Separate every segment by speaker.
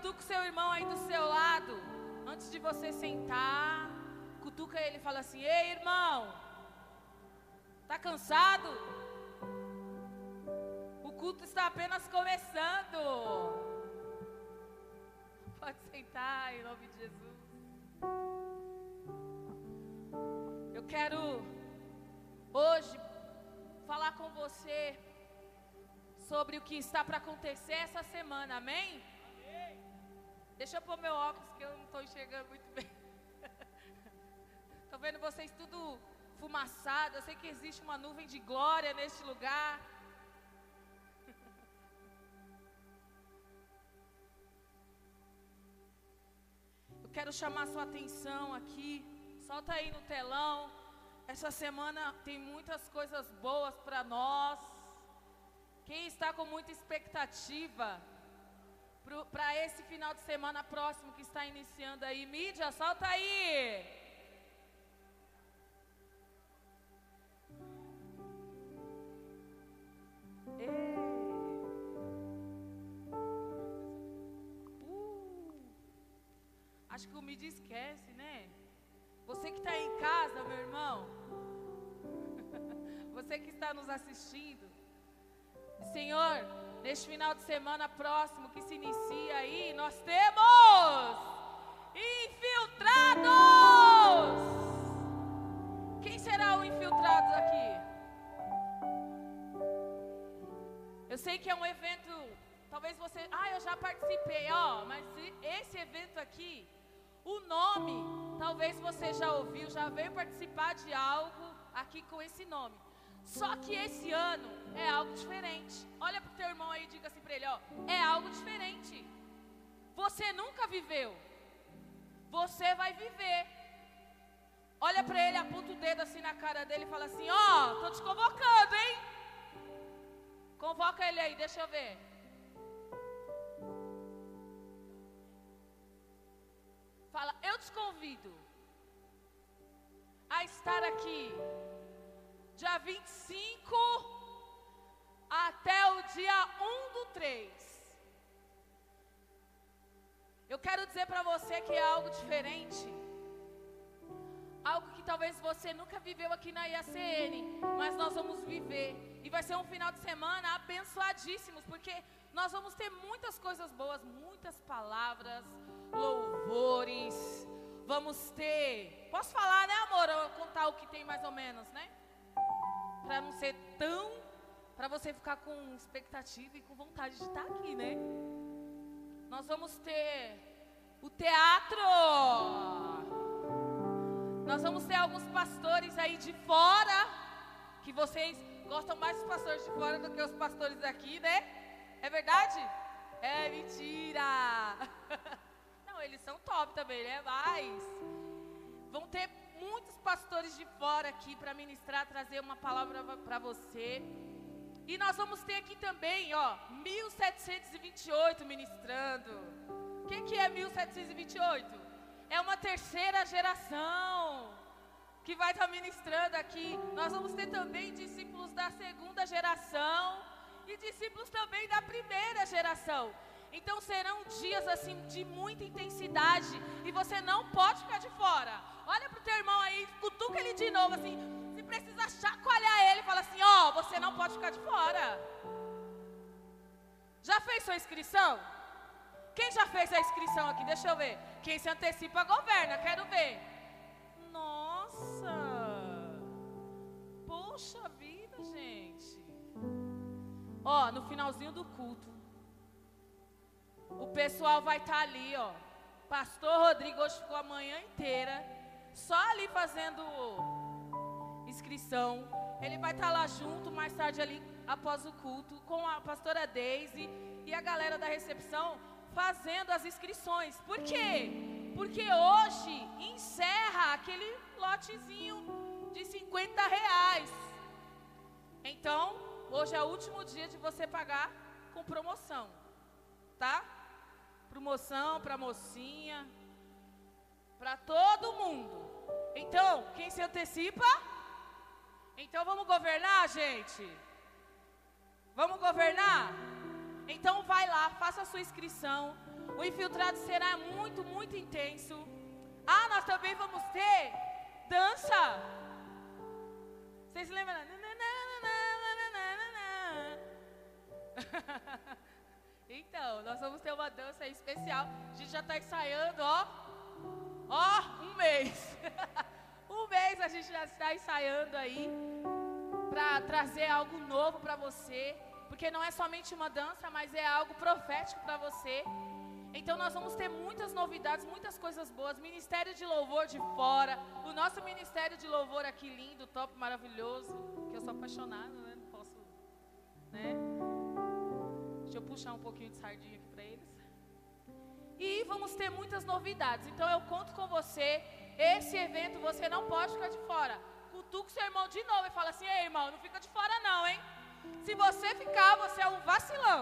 Speaker 1: cutuca o seu irmão aí do seu lado. Antes de você sentar, cutuca ele e fala assim: Ei, irmão, tá cansado? O culto está apenas começando. Pode sentar em nome de Jesus. Eu quero hoje falar com você sobre o que está para acontecer essa semana, amém? Deixa eu pôr meu óculos que eu não estou enxergando muito bem. Estou vendo vocês tudo fumaçado. Eu sei que existe uma nuvem de glória neste lugar. Eu quero chamar sua atenção aqui. Solta aí no telão. Essa semana tem muitas coisas boas para nós. Quem está com muita expectativa para esse final de semana próximo que está iniciando aí? Mídia, solta aí! Uh, acho que o mídia esquece, né? Você que está em casa, meu irmão. Você que está nos assistindo. Senhor, neste final de semana próximo que se inicia aí, nós temos infiltrados. Quem será o infiltrado aqui? Eu sei que é um evento, talvez você, ah, eu já participei, ó, mas esse evento aqui, o nome, talvez você já ouviu, já veio participar de algo aqui com esse nome. Só que esse ano é algo diferente. Olha para o teu irmão aí e diga assim para ele: ó, é algo diferente. Você nunca viveu, você vai viver. Olha para ele, aponta o dedo assim na cara dele e fala assim: ó, tô te convocando, hein? Convoca ele aí, deixa eu ver. Fala, eu te convido a estar aqui dia 25 até o dia 1 do 3. Eu quero dizer para você que é algo diferente. Algo que talvez você nunca viveu aqui na IACN, mas nós vamos viver. E vai ser um final de semana abençoadíssimos, porque nós vamos ter muitas coisas boas, muitas palavras, louvores. Vamos ter. Posso falar, né, amor? Eu contar o que tem mais ou menos, né? Para não ser tão para você ficar com expectativa e com vontade de estar aqui, né? Nós vamos ter o teatro. Nós vamos ter alguns pastores aí de fora que vocês gostam mais dos pastores de fora do que os pastores daqui, né? É verdade? É mentira. Não, eles são top também, né? Mas vão ter pastores de fora aqui para ministrar, trazer uma palavra para você. E nós vamos ter aqui também, ó, 1728 ministrando. O que, que é 1728? É uma terceira geração que vai estar tá ministrando aqui. Nós vamos ter também discípulos da segunda geração e discípulos também da primeira geração. Então serão dias assim de muita intensidade e você não pode ficar de fora. Olha para o teu irmão aí, cutuca ele de novo assim. Se precisa chacoalhar ele, fala assim: Ó, oh, você não pode ficar de fora. Já fez sua inscrição? Quem já fez a inscrição aqui? Deixa eu ver. Quem se antecipa governa, quero ver. Nossa! Poxa vida, gente. Ó, no finalzinho do culto, o pessoal vai estar tá ali, ó. Pastor Rodrigo hoje ficou a manhã inteira só ali fazendo inscrição. Ele vai estar tá lá junto mais tarde ali após o culto com a pastora Daisy e a galera da recepção fazendo as inscrições. Por quê? Porque hoje encerra aquele lotezinho de 50 reais. Então, hoje é o último dia de você pagar com promoção, tá? Promoção para mocinha, para todo mundo. Então, quem se antecipa? Então vamos governar, gente? Vamos governar? Então vai lá, faça a sua inscrição. O infiltrado será muito, muito intenso. Ah, nós também vamos ter dança. Vocês lembram? então, nós vamos ter uma dança especial. A gente já está ensaiando, ó. Ó, um mês. um mês a gente já está ensaiando aí para trazer algo novo para você, porque não é somente uma dança, mas é algo profético para você. Então nós vamos ter muitas novidades, muitas coisas boas. Ministério de louvor de fora, o nosso ministério de louvor aqui lindo, top, maravilhoso, que eu sou apaixonada, né? Não posso, né? Deixa eu puxar um pouquinho de sardinha aqui para eles. E vamos ter muitas novidades. Então eu conto com você. Esse evento você não pode ficar de fora. Cutuca seu irmão de novo e fala assim: "Ei, irmão, não fica de fora não, hein? Se você ficar, você é um vacilão."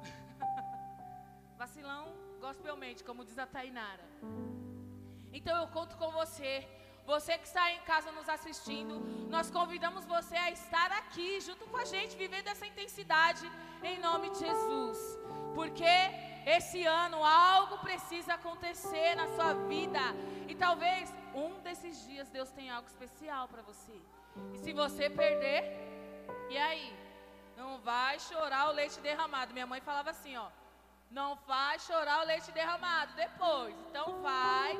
Speaker 1: Vacilão gospelmente, como diz a Tainara. Então eu conto com você. Você que está em casa nos assistindo, nós convidamos você a estar aqui junto com a gente, vivendo essa intensidade em nome de Jesus. Porque esse ano algo precisa acontecer na sua vida. E talvez um desses dias Deus tenha algo especial para você. E se você perder, e aí? Não vai chorar o leite derramado. Minha mãe falava assim, ó. Não faz chorar o leite derramado depois. Então vai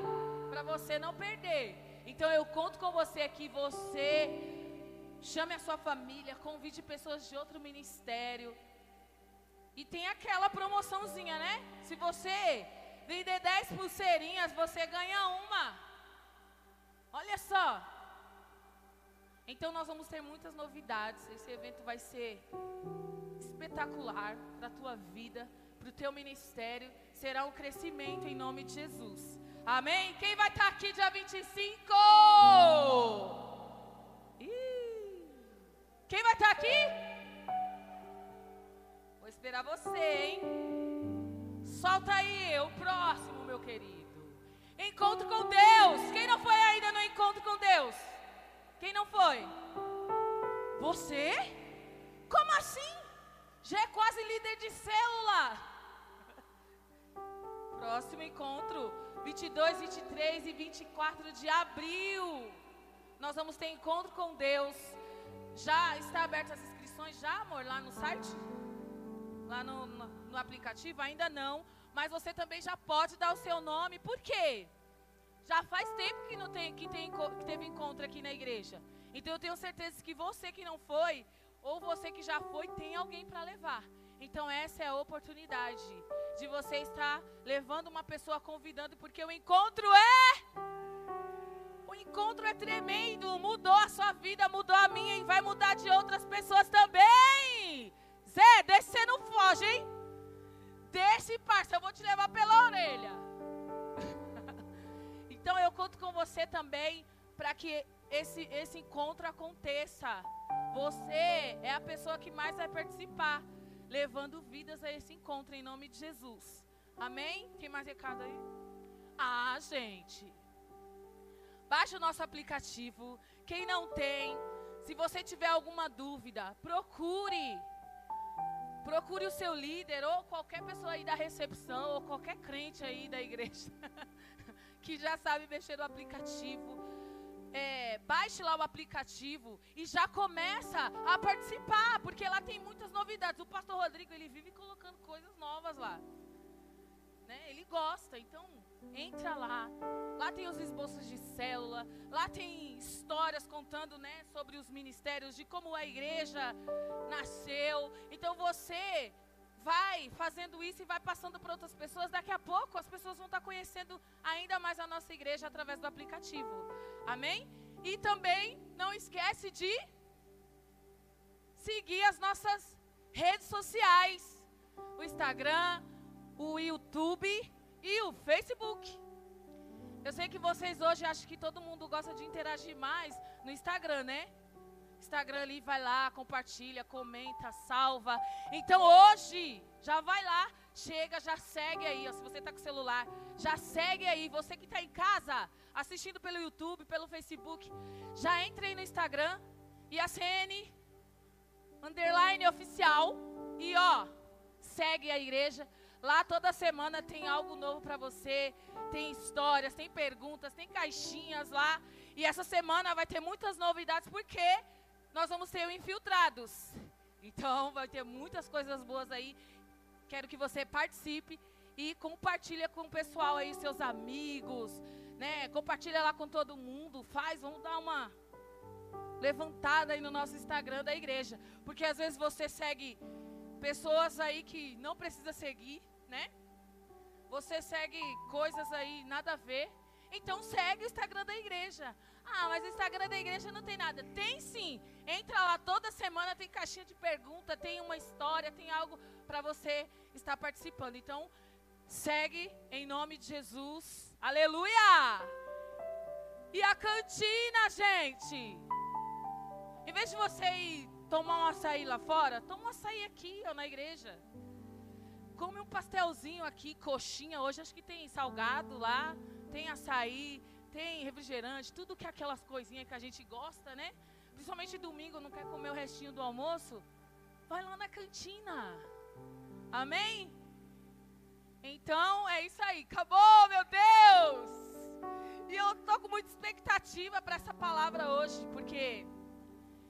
Speaker 1: para você não perder. Então eu conto com você aqui, você chame a sua família, convide pessoas de outro ministério. E tem aquela promoçãozinha, né? Se você vender 10 pulseirinhas, você ganha uma. Olha só. Então nós vamos ter muitas novidades. Esse evento vai ser espetacular para a tua vida para o teu ministério será um crescimento em nome de Jesus. Amém? Quem vai estar tá aqui dia 25? Ih. Quem vai estar tá aqui? Vou esperar você, hein? Solta aí, o próximo, meu querido. Encontro com Deus. Quem não foi ainda no encontro com Deus? Quem não foi? Você? Como assim? Já é quase líder de célula. Próximo encontro, 22, 23 e 24 de abril. Nós vamos ter encontro com Deus. Já está abertas as inscrições já, amor, lá no site? Lá no, no, no aplicativo? Ainda não. Mas você também já pode dar o seu nome. Por quê? Já faz tempo que, não tem, que, tem, que teve encontro aqui na igreja. Então eu tenho certeza que você que não foi, ou você que já foi, tem alguém para levar. Então essa é a oportunidade de você estar levando uma pessoa convidando, porque o encontro é o encontro é tremendo, mudou a sua vida, mudou a minha e vai mudar de outras pessoas também. Zé, desse você não foge, hein? Desse parça, eu vou te levar pela orelha. então eu conto com você também para que esse, esse encontro aconteça. Você é a pessoa que mais vai participar levando vidas a esse encontro em nome de Jesus. Amém? Tem mais recado aí? Ah, gente. Baixe o nosso aplicativo. Quem não tem, se você tiver alguma dúvida, procure. Procure o seu líder ou qualquer pessoa aí da recepção ou qualquer crente aí da igreja que já sabe mexer no aplicativo é, baixe lá o aplicativo e já começa a participar, porque lá tem muitas novidades. O pastor Rodrigo, ele vive colocando coisas novas lá. Né? Ele gosta, então entra lá. Lá tem os esboços de célula, lá tem histórias contando né, sobre os ministérios, de como a igreja nasceu. Então você vai fazendo isso e vai passando para outras pessoas, daqui a pouco as pessoas vão estar conhecendo ainda mais a nossa igreja através do aplicativo. Amém? E também não esquece de seguir as nossas redes sociais: o Instagram, o YouTube e o Facebook. Eu sei que vocês hoje acham que todo mundo gosta de interagir mais no Instagram, né? Instagram ali, vai lá, compartilha, comenta, salva. Então hoje, já vai lá, chega, já segue aí. Ó, se você está com o celular, já segue aí. Você que está em casa, assistindo pelo YouTube, pelo Facebook, já entre aí no Instagram e a CN underline oficial e ó, segue a igreja. Lá toda semana tem algo novo para você, tem histórias, tem perguntas, tem caixinhas lá. E essa semana vai ter muitas novidades porque nós vamos ter o Infiltrados. Então vai ter muitas coisas boas aí. Quero que você participe e compartilha com o pessoal aí, seus amigos, né? Compartilha lá com todo mundo, faz, vamos dar uma levantada aí no nosso Instagram da igreja, porque às vezes você segue pessoas aí que não precisa seguir, né? Você segue coisas aí nada a ver. Então segue o Instagram da igreja. Ah, mas o Instagram da igreja não tem nada. Tem sim. Entra lá toda semana, tem caixinha de pergunta, tem uma história, tem algo para você estar participando. Então, segue em nome de Jesus. Aleluia! E a cantina, gente. Em vez de você ir tomar um açaí lá fora, toma um açaí aqui, ó, na igreja. Come um pastelzinho aqui, coxinha. Hoje acho que tem salgado lá, tem açaí, tem refrigerante, tudo que é aquelas coisinhas que a gente gosta, né? Principalmente domingo, não quer comer o restinho do almoço? Vai lá na cantina. Amém? Então é isso aí. Acabou, meu Deus! E eu tô com muita expectativa para essa palavra hoje, porque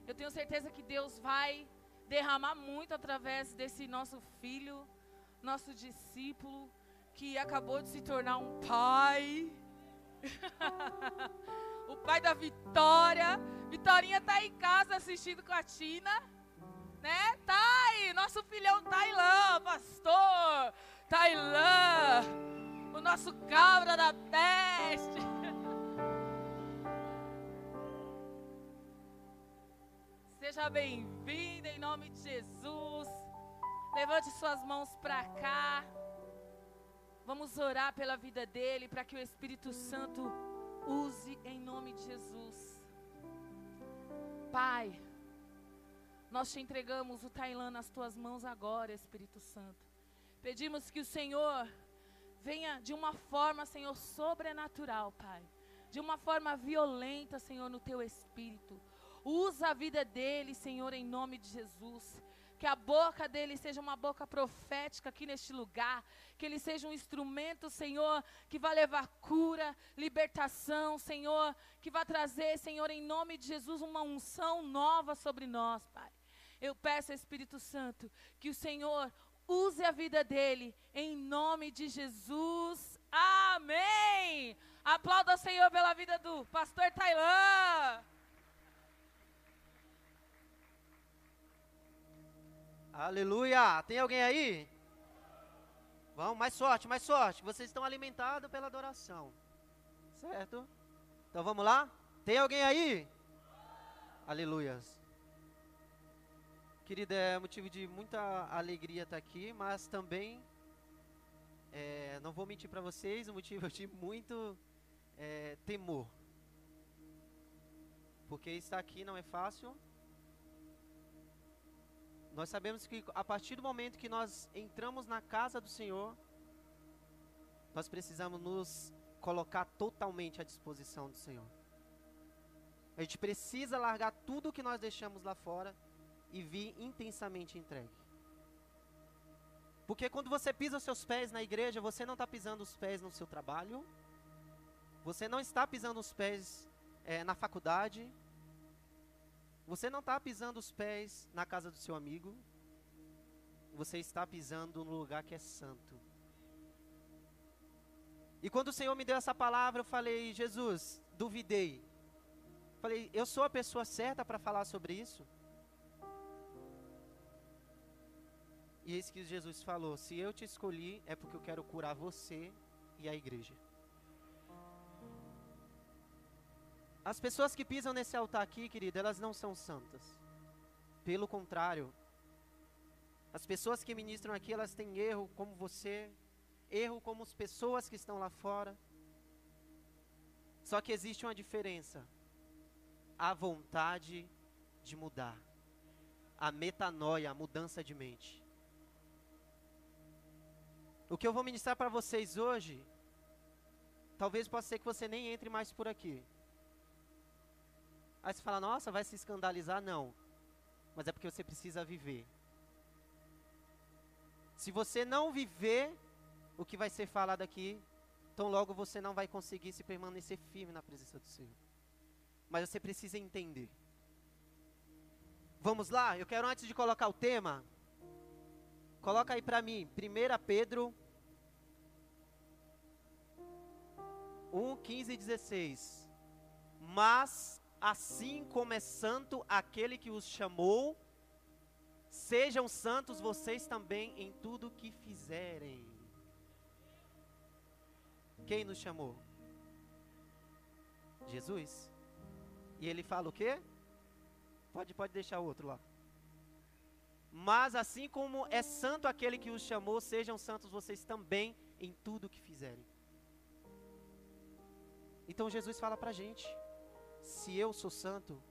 Speaker 1: eu tenho certeza que Deus vai derramar muito através desse nosso filho, nosso discípulo, que acabou de se tornar um pai. o pai da Vitória. Vitorinha tá em casa assistindo com a Tina. Né? Tá aí, nosso filhão Tailã, pastor. Tailã, o nosso cabra da peste. Seja bem-vindo em nome de Jesus. Levante suas mãos para cá. Vamos orar pela vida dele, para que o Espírito Santo use em nome de Jesus. Pai, nós te entregamos o Tailã nas tuas mãos agora, Espírito Santo. Pedimos que o Senhor venha de uma forma, Senhor, sobrenatural, Pai. De uma forma violenta, Senhor, no teu espírito. Usa a vida dele, Senhor, em nome de Jesus. Que a boca dele seja uma boca profética aqui neste lugar. Que ele seja um instrumento, Senhor, que vai levar cura, libertação, Senhor. Que vai trazer, Senhor, em nome de Jesus, uma unção nova sobre nós, Pai. Eu peço, Espírito Santo, que o Senhor use a vida dele, em nome de Jesus. Amém. Aplauda o Senhor pela vida do pastor Tailã.
Speaker 2: Aleluia! Tem alguém aí? Vamos, mais sorte, mais sorte. Vocês estão alimentados pela adoração. Certo? Então vamos lá? Tem alguém aí? Aleluias. Querida, é motivo de muita alegria estar aqui, mas também, é, não vou mentir para vocês, o motivo de muito é, temor. Porque estar aqui não é fácil. Nós sabemos que a partir do momento que nós entramos na casa do Senhor, nós precisamos nos colocar totalmente à disposição do Senhor. A gente precisa largar tudo o que nós deixamos lá fora e vir intensamente entregue. Porque quando você pisa os seus pés na igreja, você não está pisando os pés no seu trabalho, você não está pisando os pés é, na faculdade, você não está pisando os pés na casa do seu amigo. Você está pisando no lugar que é santo. E quando o Senhor me deu essa palavra, eu falei, Jesus, duvidei. Falei, eu sou a pessoa certa para falar sobre isso? E eis que Jesus falou: Se eu te escolhi, é porque eu quero curar você e a igreja. As pessoas que pisam nesse altar aqui, querido, elas não são santas. Pelo contrário, as pessoas que ministram aqui, elas têm erro como você, erro como as pessoas que estão lá fora. Só que existe uma diferença: a vontade de mudar, a metanoia, a mudança de mente. O que eu vou ministrar para vocês hoje, talvez possa ser que você nem entre mais por aqui. Aí você fala, nossa, vai se escandalizar? Não. Mas é porque você precisa viver. Se você não viver, o que vai ser falado aqui, tão logo você não vai conseguir se permanecer firme na presença do Senhor. Mas você precisa entender. Vamos lá? Eu quero antes de colocar o tema, coloca aí para mim, 1 Pedro 1, 15 e 16. Mas, assim como é santo aquele que os chamou, sejam santos vocês também em tudo que fizerem. Quem nos chamou? Jesus. E ele fala o quê? Pode, pode deixar outro lá. Mas assim como é santo aquele que os chamou, sejam santos vocês também em tudo que fizerem. Então Jesus fala para a gente: se eu sou santo,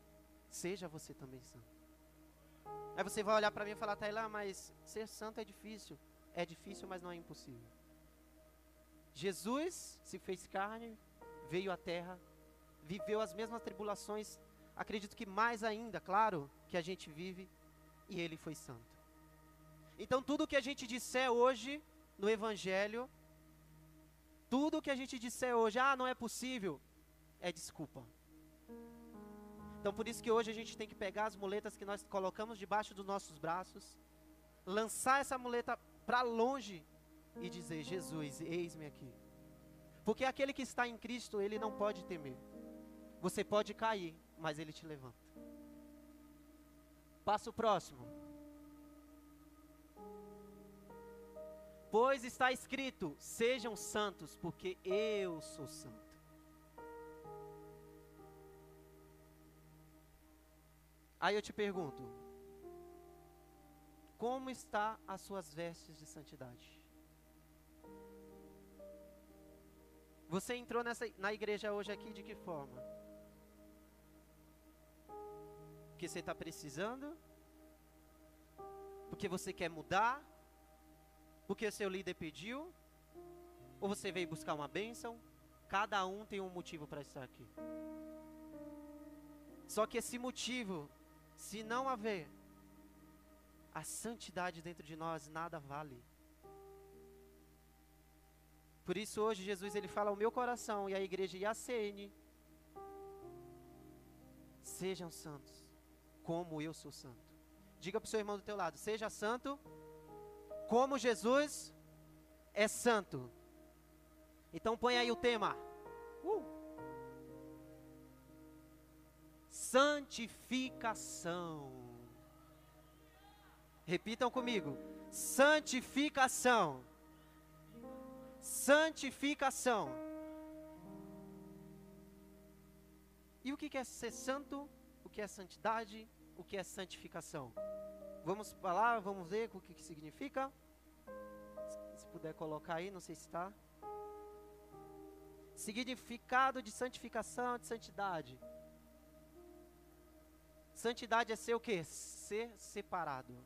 Speaker 2: seja você também santo. Aí você vai olhar para mim e falar, Tailã, mas ser santo é difícil. É difícil, mas não é impossível. Jesus se fez carne, veio à terra, viveu as mesmas tribulações, acredito que mais ainda, claro, que a gente vive, e ele foi santo. Então, tudo que a gente disser hoje no Evangelho, tudo que a gente disser hoje, ah, não é possível, é desculpa. Então, por isso que hoje a gente tem que pegar as muletas que nós colocamos debaixo dos nossos braços, lançar essa muleta para longe e dizer: Jesus, eis-me aqui. Porque aquele que está em Cristo, ele não pode temer. Você pode cair, mas ele te levanta. Passo próximo. Pois está escrito: sejam santos, porque eu sou santo. Aí eu te pergunto: como está as suas vestes de santidade? Você entrou nessa, na igreja hoje aqui de que forma? Porque você está precisando? Porque você quer mudar? Porque seu líder pediu? Ou você veio buscar uma bênção? Cada um tem um motivo para estar aqui. Só que esse motivo, se não haver a santidade dentro de nós, nada vale. Por isso hoje Jesus ele fala ao meu coração e à igreja e à CN. Sejam santos, como eu sou santo. Diga para o seu irmão do teu lado, seja santo, como Jesus é santo. Então põe aí o tema. Uh. Santificação. Repitam comigo. Santificação santificação. E o que é ser santo? O que é santidade? O que é santificação? Vamos falar, vamos ver o que, que significa. Se puder colocar aí, não sei se está. Significado de santificação, de santidade. Santidade é ser o que? Ser separado.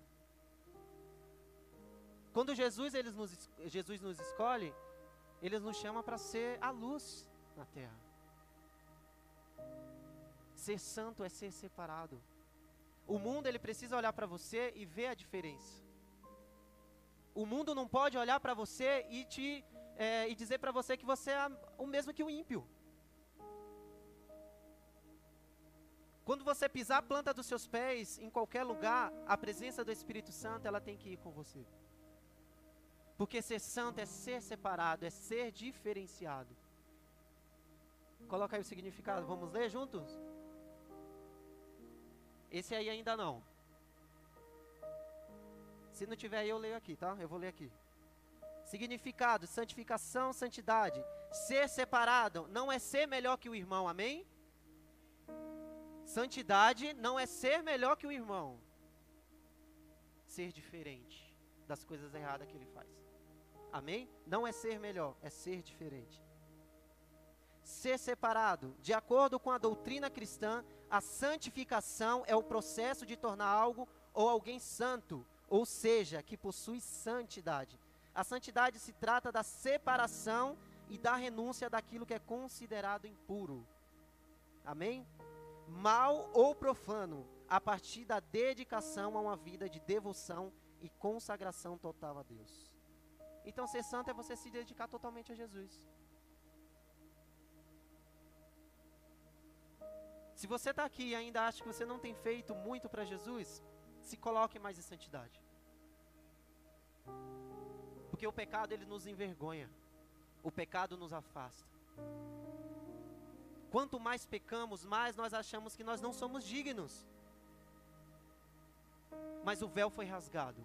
Speaker 2: Quando Jesus, eles nos, Jesus nos escolhe, ele nos chama para ser a luz na terra. Ser santo é ser separado. O mundo ele precisa olhar para você e ver a diferença. O mundo não pode olhar para você e te é, e dizer para você que você é o mesmo que o ímpio. Quando você pisar a planta dos seus pés em qualquer lugar, a presença do Espírito Santo ela tem que ir com você. Porque ser santo é ser separado, é ser diferenciado. Coloca aí o significado, vamos ler juntos? Esse aí ainda não. Se não tiver aí, eu leio aqui, tá? Eu vou ler aqui. Significado, santificação, santidade. Ser separado não é ser melhor que o irmão, amém? Santidade não é ser melhor que o irmão. Ser diferente das coisas erradas que ele faz. Amém? Não é ser melhor, é ser diferente. Ser separado. De acordo com a doutrina cristã, a santificação é o processo de tornar algo ou alguém santo, ou seja, que possui santidade. A santidade se trata da separação e da renúncia daquilo que é considerado impuro. Amém? Mal ou profano, a partir da dedicação a uma vida de devoção e consagração total a Deus. Então ser santo é você se dedicar totalmente a Jesus. Se você está aqui e ainda acha que você não tem feito muito para Jesus, se coloque mais em santidade. Porque o pecado ele nos envergonha. O pecado nos afasta. Quanto mais pecamos, mais nós achamos que nós não somos dignos. Mas o véu foi rasgado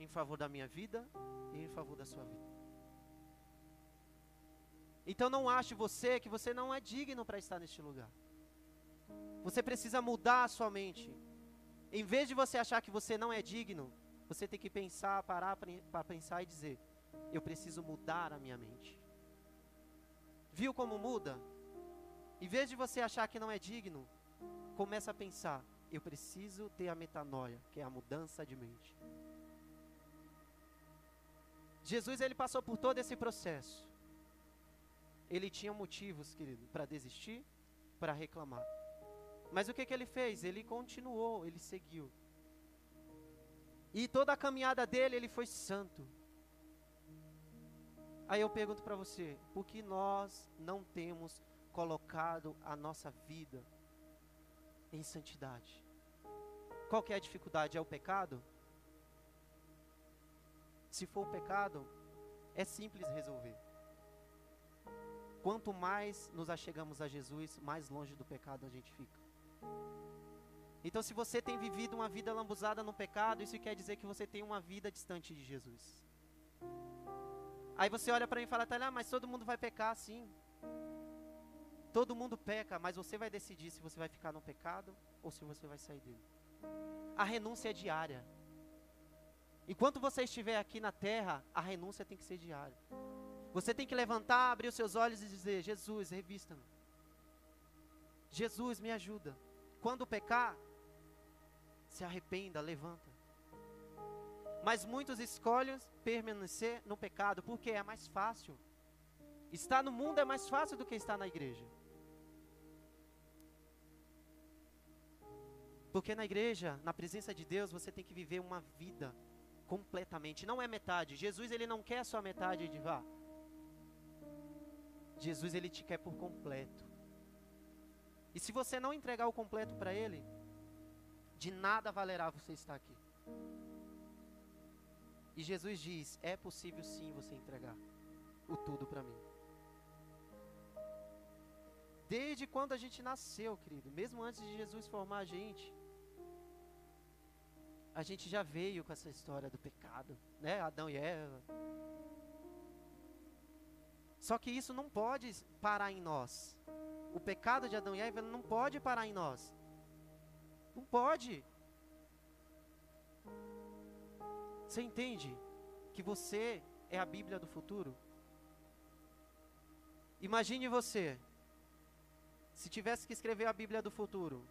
Speaker 2: em favor da minha vida e em favor da sua vida. Então não ache você que você não é digno para estar neste lugar. Você precisa mudar a sua mente. Em vez de você achar que você não é digno, você tem que pensar, parar para pensar e dizer: eu preciso mudar a minha mente. Viu como muda? Em vez de você achar que não é digno, começa a pensar: eu preciso ter a metanoia, que é a mudança de mente. Jesus ele passou por todo esse processo. Ele tinha motivos, querido, para desistir, para reclamar. Mas o que, que ele fez? Ele continuou, ele seguiu. E toda a caminhada dele, ele foi santo. Aí eu pergunto para você, por que nós não temos colocado a nossa vida em santidade? Qual que é a dificuldade? É o pecado? Se for o pecado, é simples resolver. Quanto mais nos achegamos a Jesus, mais longe do pecado a gente fica. Então, se você tem vivido uma vida lambuzada no pecado, isso quer dizer que você tem uma vida distante de Jesus. Aí você olha para mim e fala, tá, mas todo mundo vai pecar, sim. Todo mundo peca, mas você vai decidir se você vai ficar no pecado ou se você vai sair dele. A renúncia é diária. Enquanto você estiver aqui na terra, a renúncia tem que ser diária. Você tem que levantar, abrir os seus olhos e dizer: Jesus, revista-me. Jesus, me ajuda. Quando pecar, se arrependa, levanta. Mas muitos escolhem permanecer no pecado porque é mais fácil. Estar no mundo é mais fácil do que estar na igreja. Porque na igreja, na presença de Deus, você tem que viver uma vida completamente, não é metade. Jesus ele não quer só metade de vá. Jesus ele te quer por completo. E se você não entregar o completo para ele, de nada valerá você estar aqui. E Jesus diz: é possível sim você entregar o tudo para mim. Desde quando a gente nasceu, querido, mesmo antes de Jesus formar a gente, a gente já veio com essa história do pecado, né? Adão e Eva. Só que isso não pode parar em nós. O pecado de Adão e Eva não pode parar em nós. Não pode. Você entende que você é a Bíblia do futuro? Imagine você, se tivesse que escrever a Bíblia do futuro,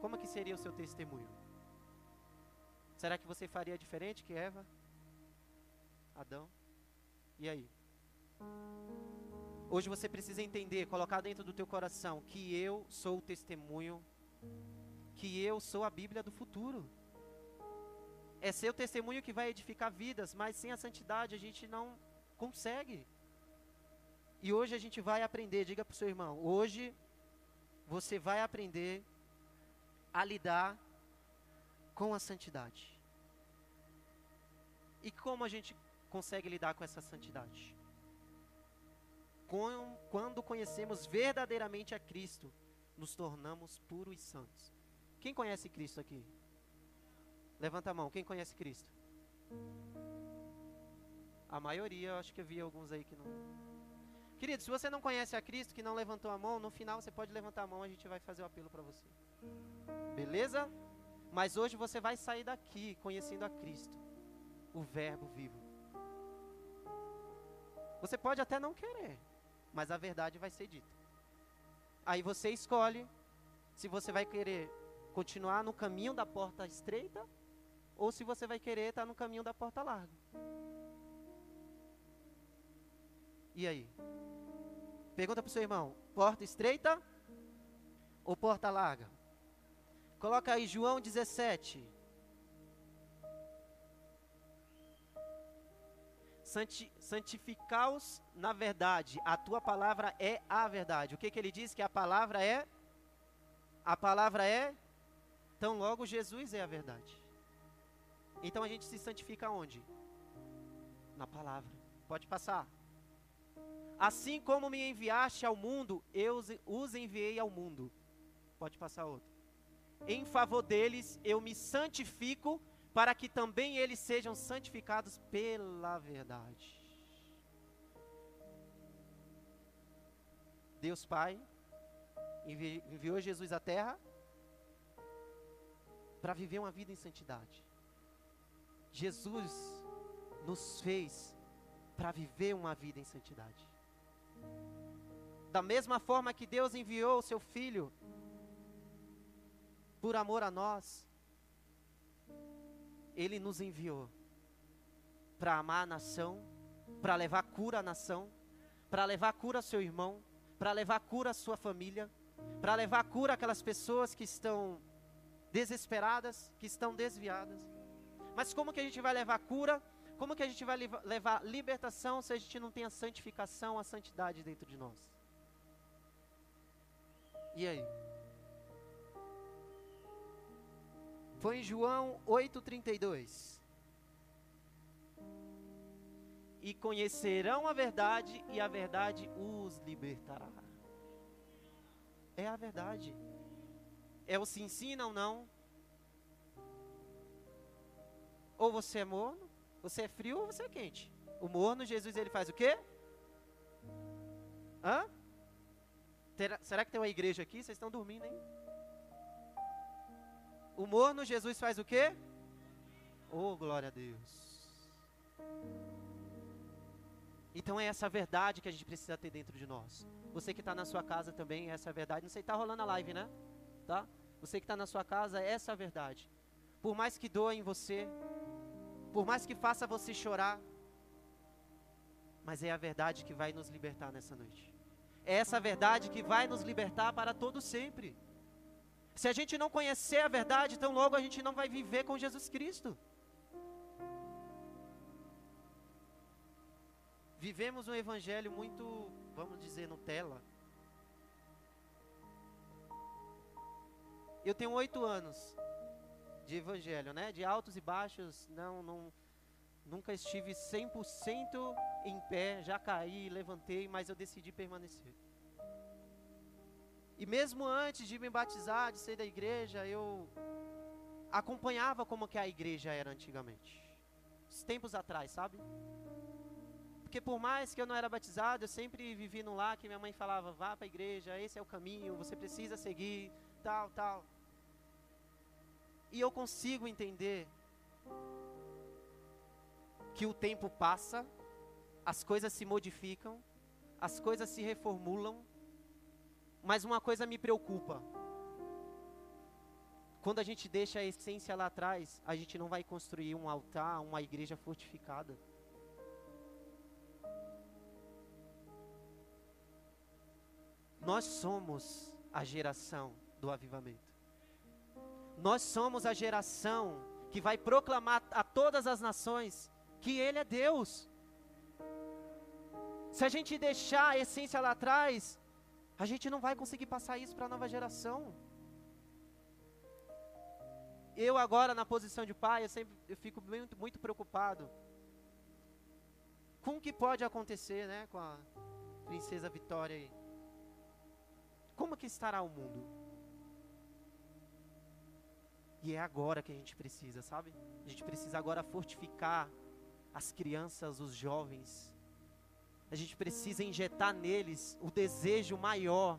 Speaker 2: como que seria o seu testemunho? Será que você faria diferente que Eva? Adão? E aí? Hoje você precisa entender, colocar dentro do teu coração que eu sou o testemunho, que eu sou a Bíblia do futuro. É seu testemunho que vai edificar vidas, mas sem a santidade a gente não consegue. E hoje a gente vai aprender, diga para o seu irmão, hoje você vai aprender a lidar com a santidade. E como a gente consegue lidar com essa santidade? Com, quando conhecemos verdadeiramente a Cristo, nos tornamos puros e santos. Quem conhece Cristo aqui? Levanta a mão. Quem conhece Cristo? A maioria, acho que eu vi alguns aí que não. Querido, se você não conhece a Cristo, que não levantou a mão, no final você pode levantar a mão, a gente vai fazer o apelo para você. Beleza? Mas hoje você vai sair daqui conhecendo a Cristo, o Verbo vivo. Você pode até não querer, mas a verdade vai ser dita. Aí você escolhe se você vai querer continuar no caminho da porta estreita ou se você vai querer estar no caminho da porta larga. E aí? Pergunta para o seu irmão: porta estreita ou porta larga? Coloca aí João 17. Santi, santificaos na verdade. A tua palavra é a verdade. O que, que ele diz? Que a palavra é. A palavra é. Então, logo, Jesus é a verdade. Então a gente se santifica onde? Na palavra. Pode passar. Assim como me enviaste ao mundo, eu os enviei ao mundo. Pode passar outro. Em favor deles eu me santifico, para que também eles sejam santificados pela verdade. Deus Pai envi enviou Jesus à terra para viver uma vida em santidade. Jesus nos fez para viver uma vida em santidade. Da mesma forma que Deus enviou o seu Filho por amor a nós, Ele nos enviou para amar a nação, para levar cura à nação, para levar cura ao seu irmão, para levar cura à sua família, para levar cura àquelas pessoas que estão desesperadas, que estão desviadas. Mas como que a gente vai levar cura? Como que a gente vai levar libertação se a gente não tem a santificação, a santidade dentro de nós? E aí? Foi em João 8,32. E conhecerão a verdade, e a verdade os libertará. É a verdade. É o se ensina ou não? Ou você é morno, você é frio ou você é quente. O morno, Jesus, ele faz o quê? Hã? Terá, será que tem uma igreja aqui? Vocês estão dormindo, hein? O morno, Jesus faz o quê? Oh, glória a Deus. Então é essa verdade que a gente precisa ter dentro de nós. Você que está na sua casa também, essa é a verdade. Não sei, está rolando a live, né? Tá? Você que está na sua casa, essa é a verdade. Por mais que doa em você, por mais que faça você chorar, mas é a verdade que vai nos libertar nessa noite. É essa verdade que vai nos libertar para todo sempre. Se a gente não conhecer a verdade, então logo a gente não vai viver com Jesus Cristo. Vivemos um evangelho muito, vamos dizer, Nutella. Eu tenho oito anos de evangelho, né? De altos e baixos, não, não, nunca estive 100% em pé, já caí, levantei, mas eu decidi permanecer. E mesmo antes de me batizar, de ser da igreja, eu acompanhava como que a igreja era antigamente. Os tempos atrás, sabe? Porque por mais que eu não era batizado, eu sempre vivi no lar que minha mãe falava, vá para a igreja, esse é o caminho, você precisa seguir, tal, tal. E eu consigo entender que o tempo passa, as coisas se modificam, as coisas se reformulam, mas uma coisa me preocupa. Quando a gente deixa a essência lá atrás, a gente não vai construir um altar, uma igreja fortificada. Nós somos a geração do avivamento. Nós somos a geração que vai proclamar a todas as nações que Ele é Deus. Se a gente deixar a essência lá atrás, a gente não vai conseguir passar isso para a nova geração. Eu agora na posição de pai, eu sempre eu fico muito, muito preocupado com o que pode acontecer, né, com a princesa Vitória aí. Como que estará o mundo? E é agora que a gente precisa, sabe? A gente precisa agora fortificar as crianças, os jovens. A gente precisa injetar neles o desejo maior.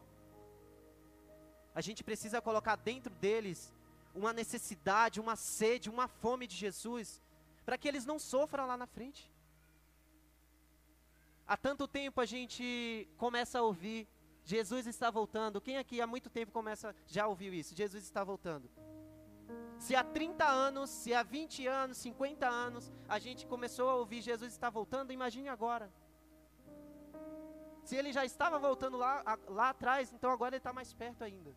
Speaker 2: A gente precisa colocar dentro deles uma necessidade, uma sede, uma fome de Jesus, para que eles não sofram lá na frente. Há tanto tempo a gente começa a ouvir Jesus está voltando. Quem aqui há muito tempo começa já ouviu isso? Jesus está voltando. Se há 30 anos, se há 20 anos, 50 anos, a gente começou a ouvir Jesus está voltando, imagine agora. Se ele já estava voltando lá, lá atrás, então agora ele está mais perto ainda.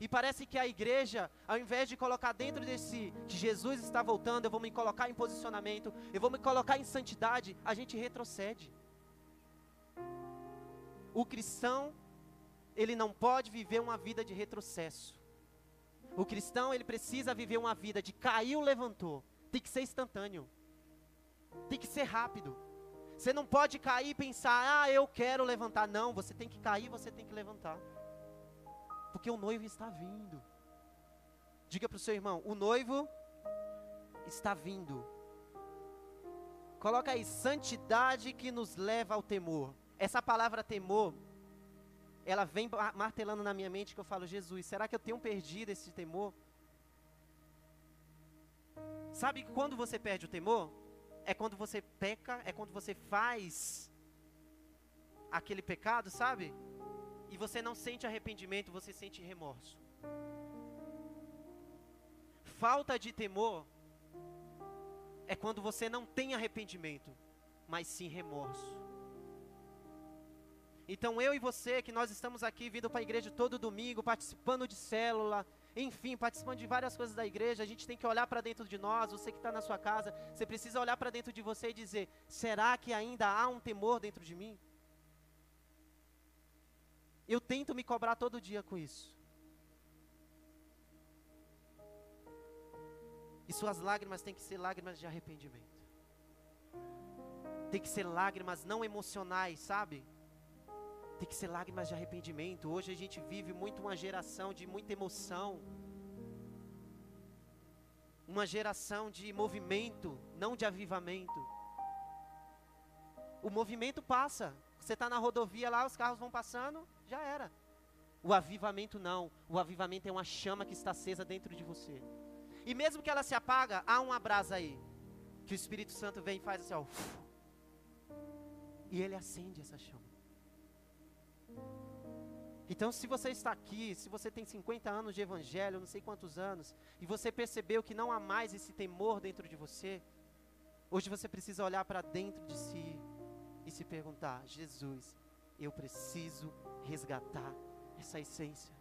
Speaker 2: E parece que a igreja, ao invés de colocar dentro de si que Jesus está voltando, eu vou me colocar em posicionamento, eu vou me colocar em santidade, a gente retrocede. O cristão, ele não pode viver uma vida de retrocesso. O cristão, ele precisa viver uma vida de caiu, levantou. Tem que ser instantâneo. Tem que ser rápido. Você não pode cair e pensar, ah, eu quero levantar. Não, você tem que cair, você tem que levantar. Porque o noivo está vindo. Diga para o seu irmão: o noivo está vindo. Coloca aí, santidade que nos leva ao temor. Essa palavra temor, ela vem martelando na minha mente que eu falo, Jesus, será que eu tenho perdido esse temor? Sabe quando você perde o temor? É quando você peca, é quando você faz aquele pecado, sabe? e você não sente arrependimento, você sente remorso. Falta de temor é quando você não tem arrependimento, mas sim remorso. Então eu e você, que nós estamos aqui vindo para a igreja todo domingo, participando de célula, enfim, participando de várias coisas da igreja, a gente tem que olhar para dentro de nós, você que está na sua casa, você precisa olhar para dentro de você e dizer: será que ainda há um temor dentro de mim? Eu tento me cobrar todo dia com isso. E suas lágrimas têm que ser lágrimas de arrependimento. Tem que ser lágrimas não emocionais, sabe? Tem que ser lágrimas de arrependimento. Hoje a gente vive muito uma geração de muita emoção. Uma geração de movimento, não de avivamento. O movimento passa. Você está na rodovia lá, os carros vão passando, já era. O avivamento não. O avivamento é uma chama que está acesa dentro de você. E mesmo que ela se apaga, há uma brasa aí. Que o Espírito Santo vem e faz assim, ó. E ele acende essa chama. Então, se você está aqui, se você tem 50 anos de evangelho, não sei quantos anos, e você percebeu que não há mais esse temor dentro de você, hoje você precisa olhar para dentro de si e se perguntar: Jesus, eu preciso resgatar essa essência.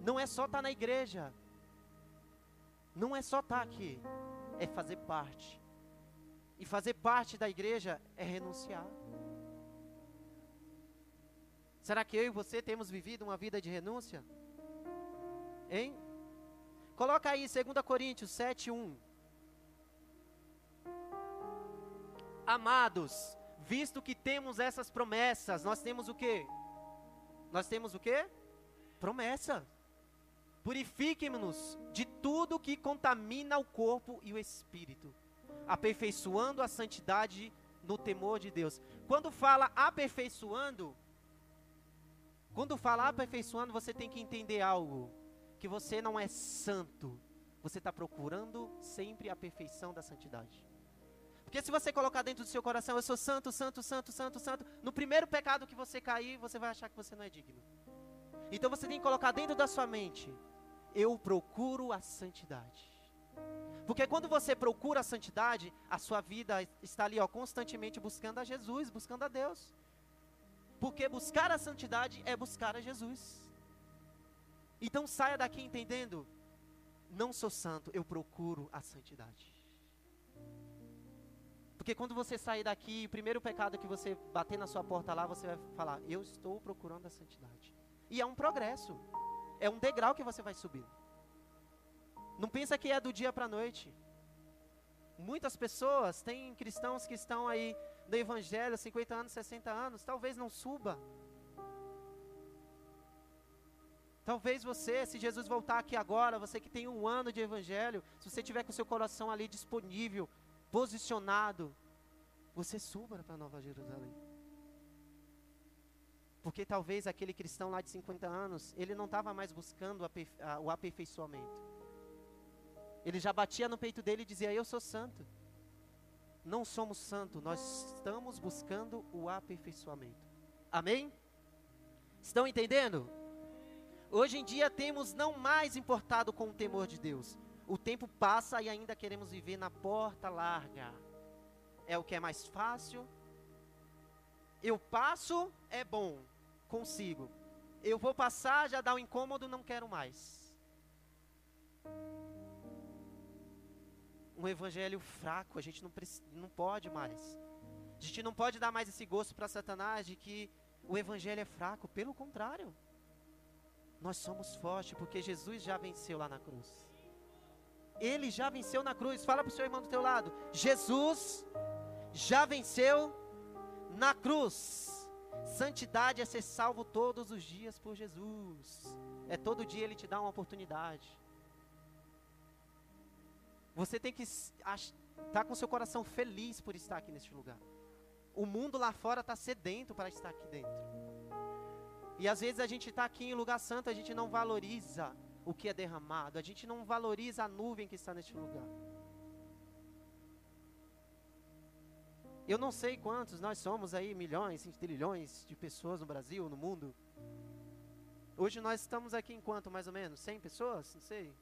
Speaker 2: Não é só estar tá na igreja. Não é só estar tá aqui. É fazer parte. E fazer parte da igreja é renunciar. Será que eu e você temos vivido uma vida de renúncia? Hein? Coloca aí 2 Coríntios 7, 1. Amados, visto que temos essas promessas, nós temos o quê? Nós temos o quê? Promessa. Purifiquem-nos de tudo que contamina o corpo e o espírito, aperfeiçoando a santidade no temor de Deus. Quando fala aperfeiçoando, quando fala aperfeiçoando, você tem que entender algo: que você não é santo, você está procurando sempre a perfeição da santidade. Porque se você colocar dentro do seu coração, eu sou santo, santo, santo, santo, santo, no primeiro pecado que você cair, você vai achar que você não é digno. Então você tem que colocar dentro da sua mente, eu procuro a santidade. Porque quando você procura a santidade, a sua vida está ali, ó, constantemente buscando a Jesus, buscando a Deus. Porque buscar a santidade é buscar a Jesus. Então saia daqui entendendo, não sou santo, eu procuro a santidade. Porque quando você sair daqui, o primeiro pecado que você bater na sua porta lá, você vai falar: Eu estou procurando a santidade. E é um progresso. É um degrau que você vai subir. Não pensa que é do dia para a noite. Muitas pessoas, tem cristãos que estão aí no evangelho, 50 anos, 60 anos, talvez não suba. Talvez você, se Jesus voltar aqui agora, você que tem um ano de evangelho, se você tiver com seu coração ali disponível, posicionado, você suba para Nova Jerusalém. Porque talvez aquele cristão lá de 50 anos, ele não estava mais buscando o aperfeiçoamento. Ele já batia no peito dele e dizia: Eu sou santo. Não somos santos, nós estamos buscando o aperfeiçoamento. Amém? Estão entendendo? Hoje em dia temos não mais importado com o temor de Deus, o tempo passa e ainda queremos viver na porta larga. É o que é mais fácil. Eu passo, é bom, consigo. Eu vou passar, já dá um incômodo, não quero mais. Um evangelho fraco, a gente não, não pode mais. A gente não pode dar mais esse gosto para Satanás de que o evangelho é fraco. Pelo contrário, nós somos fortes porque Jesus já venceu lá na cruz. Ele já venceu na cruz. Fala para o seu irmão do teu lado. Jesus já venceu na cruz. Santidade é ser salvo todos os dias por Jesus. É todo dia ele te dá uma oportunidade. Você tem que estar tá com seu coração feliz por estar aqui neste lugar. O mundo lá fora está sedento para estar aqui dentro. E às vezes a gente está aqui em lugar santo, a gente não valoriza o que é derramado, a gente não valoriza a nuvem que está neste lugar. Eu não sei quantos nós somos aí, milhões, trilhões de pessoas no Brasil, no mundo. Hoje nós estamos aqui em quanto, mais ou menos? 100 pessoas? Não sei.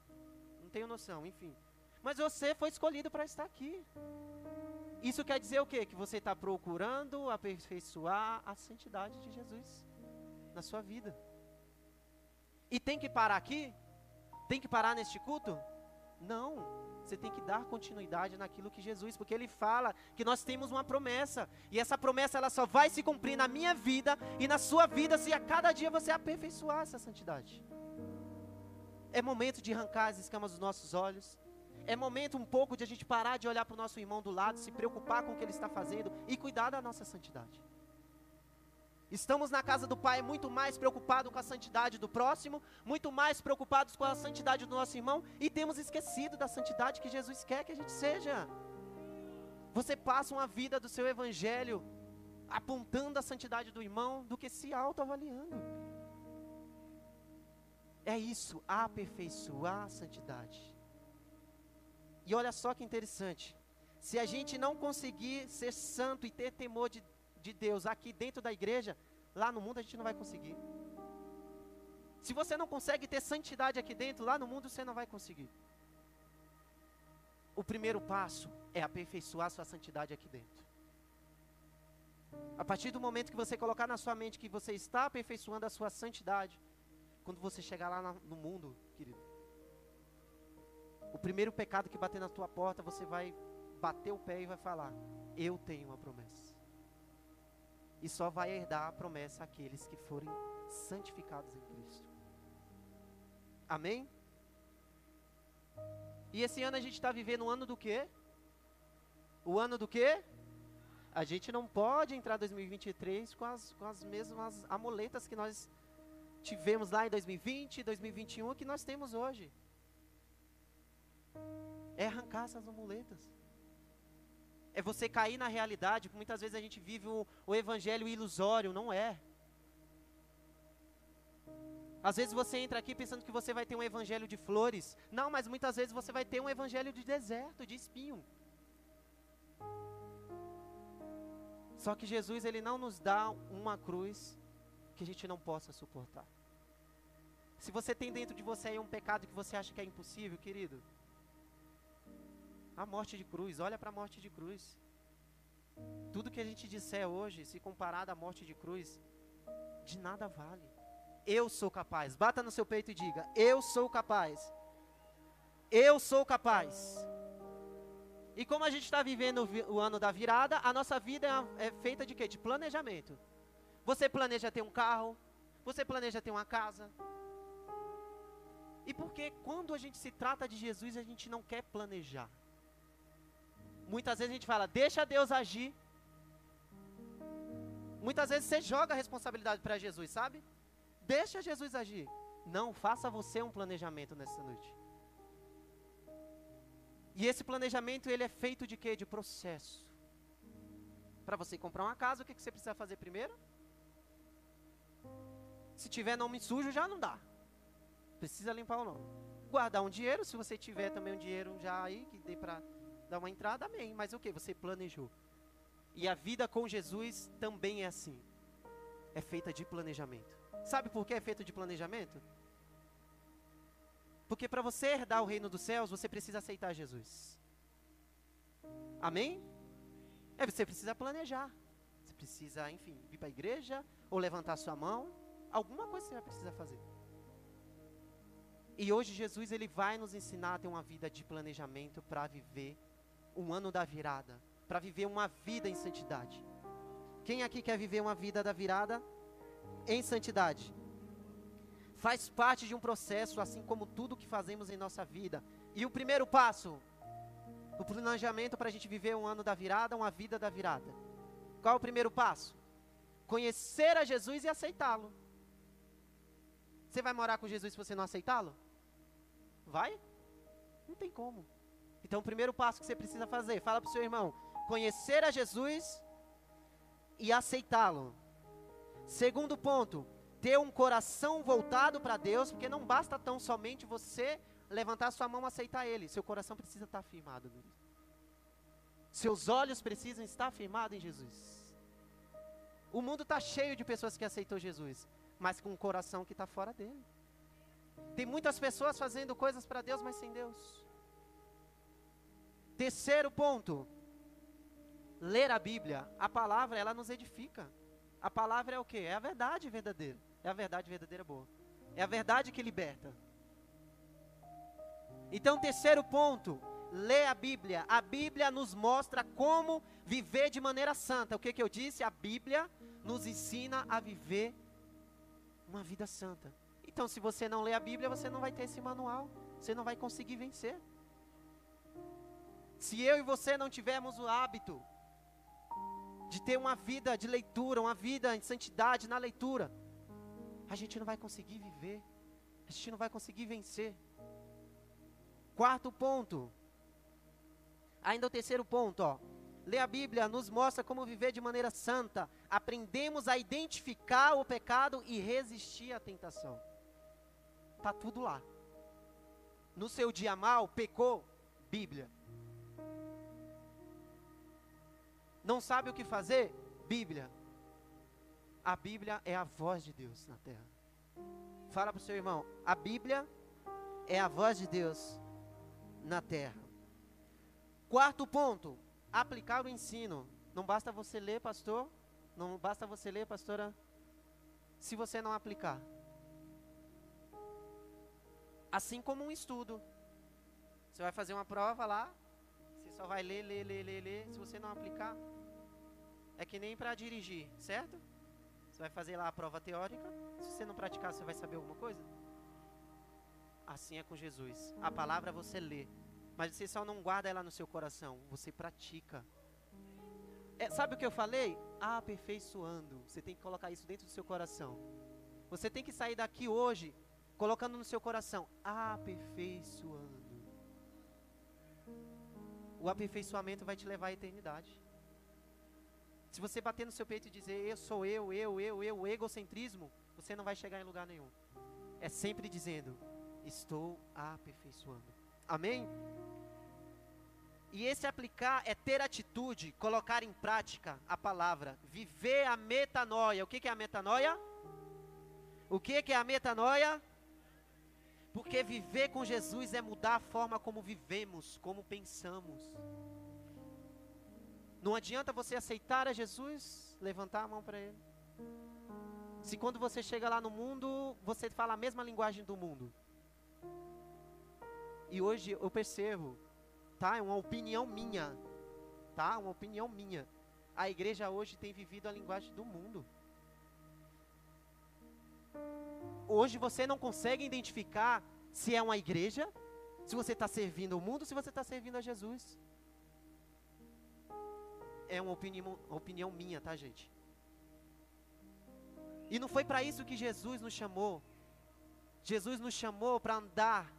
Speaker 2: Não tenho noção, enfim. Mas você foi escolhido para estar aqui. Isso quer dizer o quê? Que você está procurando aperfeiçoar a santidade de Jesus na sua vida. E tem que parar aqui? Tem que parar neste culto? Não. Você tem que dar continuidade naquilo que Jesus, porque ele fala que nós temos uma promessa, e essa promessa ela só vai se cumprir na minha vida e na sua vida se a cada dia você aperfeiçoar essa santidade. É momento de arrancar as escamas dos nossos olhos. É momento um pouco de a gente parar de olhar para o nosso irmão do lado, se preocupar com o que ele está fazendo e cuidar da nossa santidade. Estamos na casa do Pai muito mais preocupados com a santidade do próximo, muito mais preocupados com a santidade do nosso irmão e temos esquecido da santidade que Jesus quer que a gente seja. Você passa uma vida do seu evangelho apontando a santidade do irmão do que se autoavaliando. É isso, aperfeiçoar a santidade. E olha só que interessante. Se a gente não conseguir ser santo e ter temor de de Deus aqui dentro da igreja, lá no mundo a gente não vai conseguir. Se você não consegue ter santidade aqui dentro, lá no mundo você não vai conseguir. O primeiro passo é aperfeiçoar sua santidade aqui dentro. A partir do momento que você colocar na sua mente que você está aperfeiçoando a sua santidade, quando você chegar lá no mundo, querido, o primeiro pecado que bater na tua porta, você vai bater o pé e vai falar: Eu tenho uma promessa e só vai herdar a promessa aqueles que forem santificados em Cristo. Amém? E esse ano a gente está vivendo um ano do quê? O ano do quê? A gente não pode entrar 2023 com as, com as mesmas amuletas que nós tivemos lá em 2020, 2021, que nós temos hoje. É arrancar essas amuletas. É você cair na realidade, muitas vezes a gente vive o, o evangelho ilusório, não é. Às vezes você entra aqui pensando que você vai ter um evangelho de flores. Não, mas muitas vezes você vai ter um evangelho de deserto, de espinho. Só que Jesus, ele não nos dá uma cruz que a gente não possa suportar. Se você tem dentro de você aí um pecado que você acha que é impossível, querido, a morte de cruz, olha para a morte de cruz. Tudo que a gente disser hoje, se comparado à morte de cruz, de nada vale. Eu sou capaz. Bata no seu peito e diga: Eu sou capaz. Eu sou capaz. E como a gente está vivendo o ano da virada, a nossa vida é, é feita de quê? De planejamento. Você planeja ter um carro, você planeja ter uma casa. E porque quando a gente se trata de Jesus, a gente não quer planejar. Muitas vezes a gente fala, deixa Deus agir. Muitas vezes você joga a responsabilidade para Jesus, sabe? Deixa Jesus agir. Não, faça você um planejamento nessa noite. E esse planejamento ele é feito de quê? De processo. Para você comprar uma casa, o que, que você precisa fazer primeiro? Se tiver nome sujo, já não dá. Precisa limpar o nome. Guardar um dinheiro, se você tiver também um dinheiro já aí, que dê para dar uma entrada, amém. Mas o que? Você planejou. E a vida com Jesus também é assim. É feita de planejamento. Sabe por que é feita de planejamento? Porque para você herdar o reino dos céus, você precisa aceitar Jesus. Amém? É, você precisa planejar. Você precisa, enfim, vir para a igreja ou levantar sua mão. Alguma coisa você vai precisar fazer. E hoje Jesus ele vai nos ensinar a ter uma vida de planejamento para viver um ano da virada, para viver uma vida em santidade. Quem aqui quer viver uma vida da virada em santidade? Faz parte de um processo, assim como tudo que fazemos em nossa vida. E o primeiro passo, o planejamento para a gente viver um ano da virada, uma vida da virada. Qual é o primeiro passo? Conhecer a Jesus e aceitá-lo. Você vai morar com Jesus se você não aceitá-lo? Vai? Não tem como. Então, o primeiro passo que você precisa fazer, fala para o seu irmão: conhecer a Jesus e aceitá-lo. Segundo ponto, ter um coração voltado para Deus, porque não basta tão somente você levantar sua mão e aceitar Ele. Seu coração precisa estar firmado nele. Seus olhos precisam estar firmados em Jesus. O mundo está cheio de pessoas que aceitou Jesus, mas com um coração que está fora dele. Tem muitas pessoas fazendo coisas para Deus, mas sem Deus. Terceiro ponto, ler a Bíblia. A palavra, ela nos edifica. A palavra é o que? É a verdade verdadeira. É a verdade verdadeira boa. É a verdade que liberta. Então, terceiro ponto, lê a Bíblia. A Bíblia nos mostra como viver de maneira santa. O que, que eu disse? A Bíblia nos ensina a viver uma vida santa. Então, se você não lê a Bíblia, você não vai ter esse manual. Você não vai conseguir vencer. Se eu e você não tivermos o hábito de ter uma vida de leitura, uma vida em santidade na leitura, a gente não vai conseguir viver. A gente não vai conseguir vencer. Quarto ponto. Ainda o terceiro ponto, ó. Ler a Bíblia nos mostra como viver de maneira santa. Aprendemos a identificar o pecado e resistir à tentação. Tá tudo lá. No seu dia mal, pecou, Bíblia. Não sabe o que fazer? Bíblia. A Bíblia é a voz de Deus na terra. Fala para o seu irmão, a Bíblia é a voz de Deus na terra. Quarto ponto, aplicar o ensino. Não basta você ler, pastor. Não basta você ler, pastora, se você não aplicar. Assim como um estudo. Você vai fazer uma prova lá, você só vai ler, ler, ler, ler, ler. Se você não aplicar, é que nem para dirigir, certo? Você vai fazer lá a prova teórica. Se você não praticar, você vai saber alguma coisa? Assim é com Jesus. A palavra você lê, mas você só não guarda ela no seu coração, você pratica. É, sabe o que eu falei? Aperfeiçoando. Você tem que colocar isso dentro do seu coração. Você tem que sair daqui hoje colocando no seu coração, aperfeiçoando. O aperfeiçoamento vai te levar à eternidade. Se você bater no seu peito e dizer eu sou eu, eu, eu, eu, egocentrismo, você não vai chegar em lugar nenhum. É sempre dizendo estou aperfeiçoando. Amém? E esse aplicar é ter atitude, colocar em prática a palavra, viver a metanoia. O que, que é a metanoia? O que, que é a metanoia? Porque viver com Jesus é mudar a forma como vivemos, como pensamos. Não adianta você aceitar a Jesus, levantar a mão para Ele. Se quando você chega lá no mundo, você fala a mesma linguagem do mundo. E hoje eu percebo, tá? É uma opinião minha, tá? Uma opinião minha. A igreja hoje tem vivido a linguagem do mundo. Hoje você não consegue identificar se é uma igreja, se você está servindo o mundo, se você está servindo a Jesus é uma opinião, opinião minha, tá, gente? E não foi para isso que Jesus nos chamou. Jesus nos chamou para andar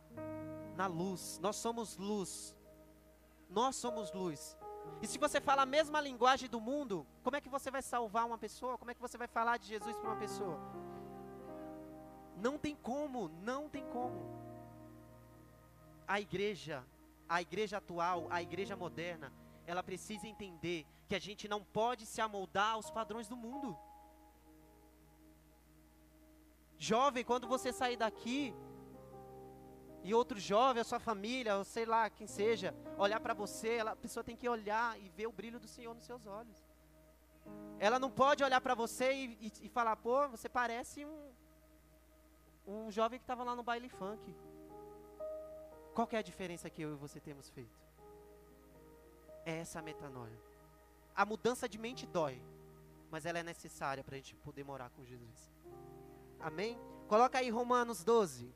Speaker 2: na luz. Nós somos luz. Nós somos luz. E se você fala a mesma linguagem do mundo, como é que você vai salvar uma pessoa? Como é que você vai falar de Jesus para uma pessoa? Não tem como, não tem como. A igreja, a igreja atual, a igreja moderna, ela precisa entender que a gente não pode se amoldar aos padrões do mundo. Jovem, quando você sair daqui, e outro jovem, a sua família, ou sei lá, quem seja, olhar para você, ela, a pessoa tem que olhar e ver o brilho do Senhor nos seus olhos. Ela não pode olhar para você e, e, e, falar, pô, você parece um, um jovem que estava lá no baile funk. Qual é a diferença que eu e você temos feito? É essa metanoia. A mudança de mente dói, mas ela é necessária para a gente poder morar com Jesus. Amém? Coloca aí Romanos 12.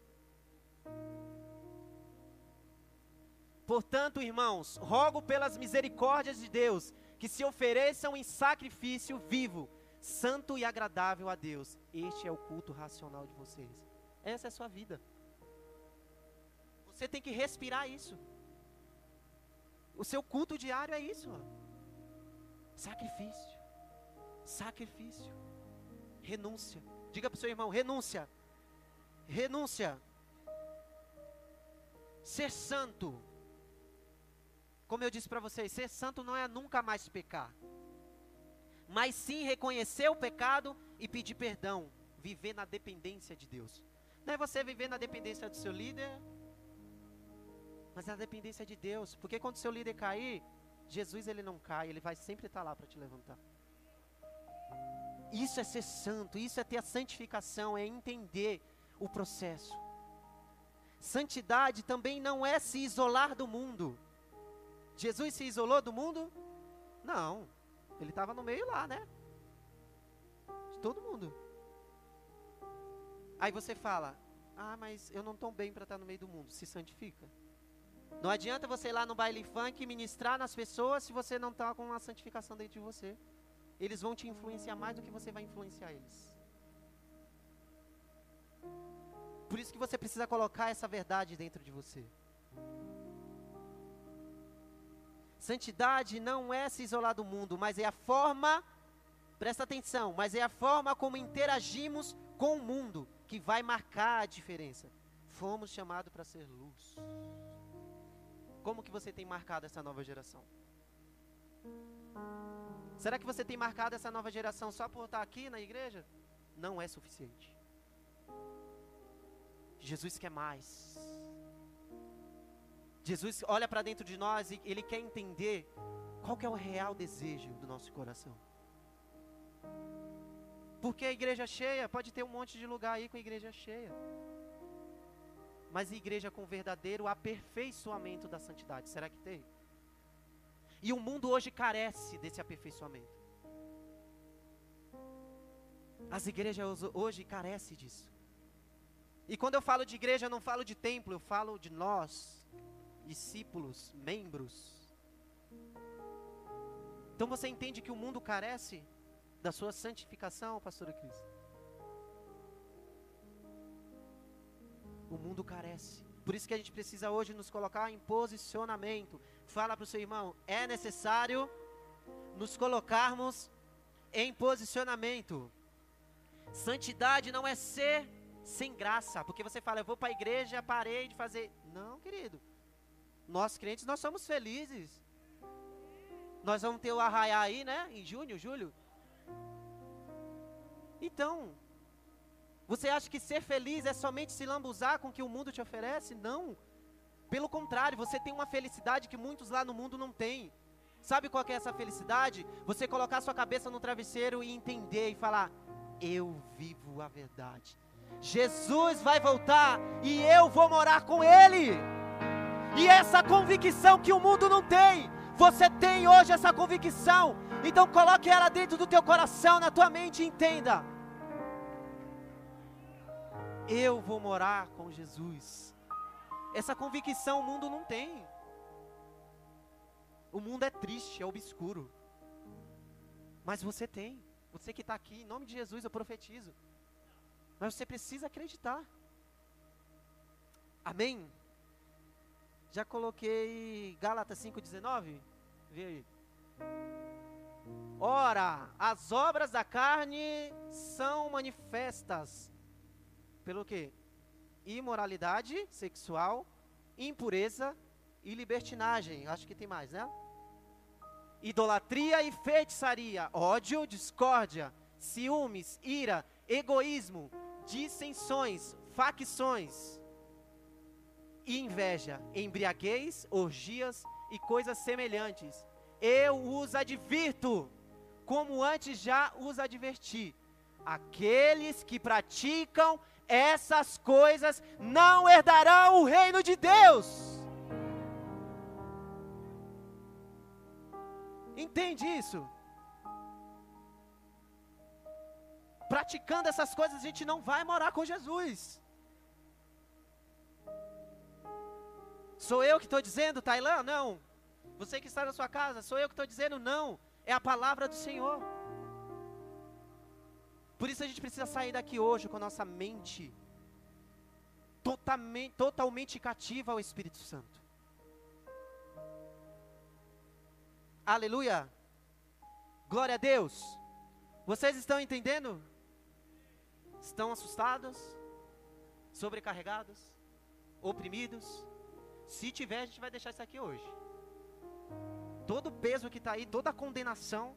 Speaker 2: Portanto, irmãos, rogo pelas misericórdias de Deus que se ofereçam em sacrifício vivo, santo e agradável a Deus. Este é o culto racional de vocês. Essa é a sua vida. Você tem que respirar isso. O seu culto diário é isso. Sacrifício. Sacrifício. Renúncia. Diga para o seu irmão: renúncia. Renúncia. Ser santo. Como eu disse para vocês, ser santo não é nunca mais pecar, mas sim reconhecer o pecado e pedir perdão, viver na dependência de Deus. Não é você viver na dependência do seu líder, mas na dependência de Deus, porque quando seu líder cair, Jesus ele não cai, ele vai sempre estar lá para te levantar. Isso é ser santo, isso é ter a santificação, é entender o processo. Santidade também não é se isolar do mundo. Jesus se isolou do mundo? Não. Ele estava no meio lá, né? De todo mundo. Aí você fala: Ah, mas eu não estou bem para estar no meio do mundo. Se santifica. Não adianta você ir lá no baile funk e ministrar nas pessoas se você não está com uma santificação dentro de você. Eles vão te influenciar mais do que você vai influenciar eles. Por isso que você precisa colocar essa verdade dentro de você. Santidade não é se isolar do mundo, mas é a forma, presta atenção, mas é a forma como interagimos com o mundo que vai marcar a diferença. Fomos chamados para ser luz. Como que você tem marcado essa nova geração? Será que você tem marcado essa nova geração só por estar aqui na igreja? Não é suficiente. Jesus quer mais. Jesus olha para dentro de nós e ele quer entender qual que é o real desejo do nosso coração. Porque a igreja cheia, pode ter um monte de lugar aí com a igreja cheia. Mas igreja com verdadeiro aperfeiçoamento da santidade, será que tem? E o mundo hoje carece desse aperfeiçoamento. As igrejas hoje carecem disso. E quando eu falo de igreja, eu não falo de templo, eu falo de nós, discípulos, membros. Então você entende que o mundo carece da sua santificação, pastora Cris? O mundo carece. Por isso que a gente precisa hoje nos colocar em posicionamento. Fala para o seu irmão, é necessário nos colocarmos em posicionamento. Santidade não é ser sem graça, porque você fala, eu vou para a igreja, parei de fazer. Não, querido. Nós crentes, nós somos felizes. Nós vamos ter o arraiá aí, né? Em junho, julho. Então, você acha que ser feliz é somente se lambuzar com o que o mundo te oferece? Não. Pelo contrário, você tem uma felicidade que muitos lá no mundo não têm. Sabe qual é essa felicidade? Você colocar sua cabeça no travesseiro e entender e falar: Eu vivo a verdade. Jesus vai voltar e eu vou morar com Ele. E essa convicção que o mundo não tem, você tem hoje essa convicção. Então coloque ela dentro do teu coração, na tua mente e entenda. Eu vou morar com Jesus. Essa convicção o mundo não tem. O mundo é triste, é obscuro. Mas você tem. Você que está aqui, em nome de Jesus eu profetizo. Mas você precisa acreditar. Amém? Já coloquei Gálatas 5,19? Vê aí. Ora, as obras da carne são manifestas pelo que? Imoralidade sexual, impureza e libertinagem. Acho que tem mais, né? Idolatria e feitiçaria, ódio, discórdia, ciúmes, ira, egoísmo, dissensões, facções inveja, embriaguez, orgias e coisas semelhantes. Eu os advirto, como antes já os adverti. Aqueles que praticam essas coisas não herdarão o reino de Deus. Entende isso? Praticando essas coisas, a gente não vai morar com Jesus. Sou eu que estou dizendo, Tailã? Não. Você que está na sua casa, sou eu que estou dizendo, não. É a palavra do Senhor. Por isso a gente precisa sair daqui hoje com a nossa mente totalmente, totalmente cativa ao Espírito Santo. Aleluia. Glória a Deus. Vocês estão entendendo? Estão assustados? Sobrecarregados? Oprimidos? Se tiver, a gente vai deixar isso aqui hoje. Todo o peso que está aí, toda a condenação,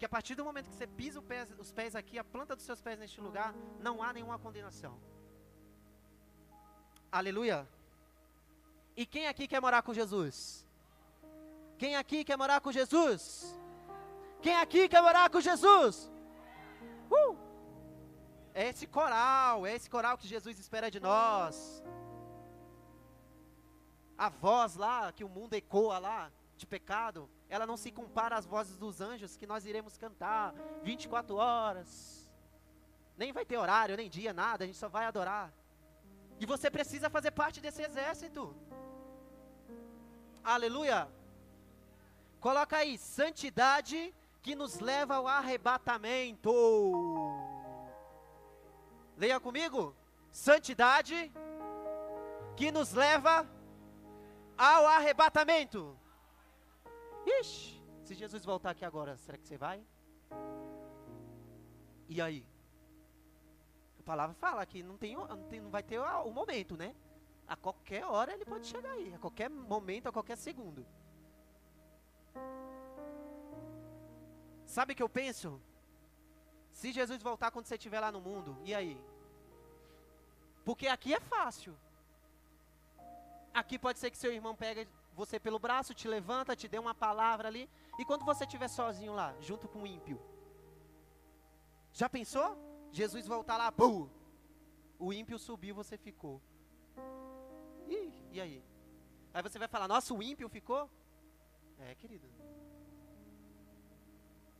Speaker 2: que a partir do momento que você pisa pés, os pés aqui, a planta dos seus pés neste lugar, não há nenhuma condenação. Aleluia. E quem aqui quer morar com Jesus? Quem aqui quer morar com Jesus? Quem aqui quer morar com Jesus? Uh! É esse coral, é esse coral que Jesus espera de nós a voz lá, que o mundo ecoa lá, de pecado, ela não se compara às vozes dos anjos que nós iremos cantar 24 horas. Nem vai ter horário, nem dia, nada, a gente só vai adorar. E você precisa fazer parte desse exército. Aleluia. Coloca aí, santidade que nos leva ao arrebatamento. Leia comigo. Santidade que nos leva ao arrebatamento. Ixi, se Jesus voltar aqui agora, será que você vai? E aí? A palavra fala que não, tem, não, tem, não vai ter o, momento, né? A qualquer hora ele pode chegar aí, a qualquer momento, a qualquer segundo. Sabe o que eu penso? Se Jesus voltar quando você estiver lá no mundo, e aí? Porque aqui é fácil. Aqui pode ser que seu irmão pegue você pelo braço, te levanta, te dê uma palavra ali. E quando você estiver sozinho lá, junto com o ímpio? Já pensou? Jesus voltar lá, pum! O ímpio subiu, você ficou. Ih, e aí? Aí você vai falar, nossa, o ímpio ficou? É, querido.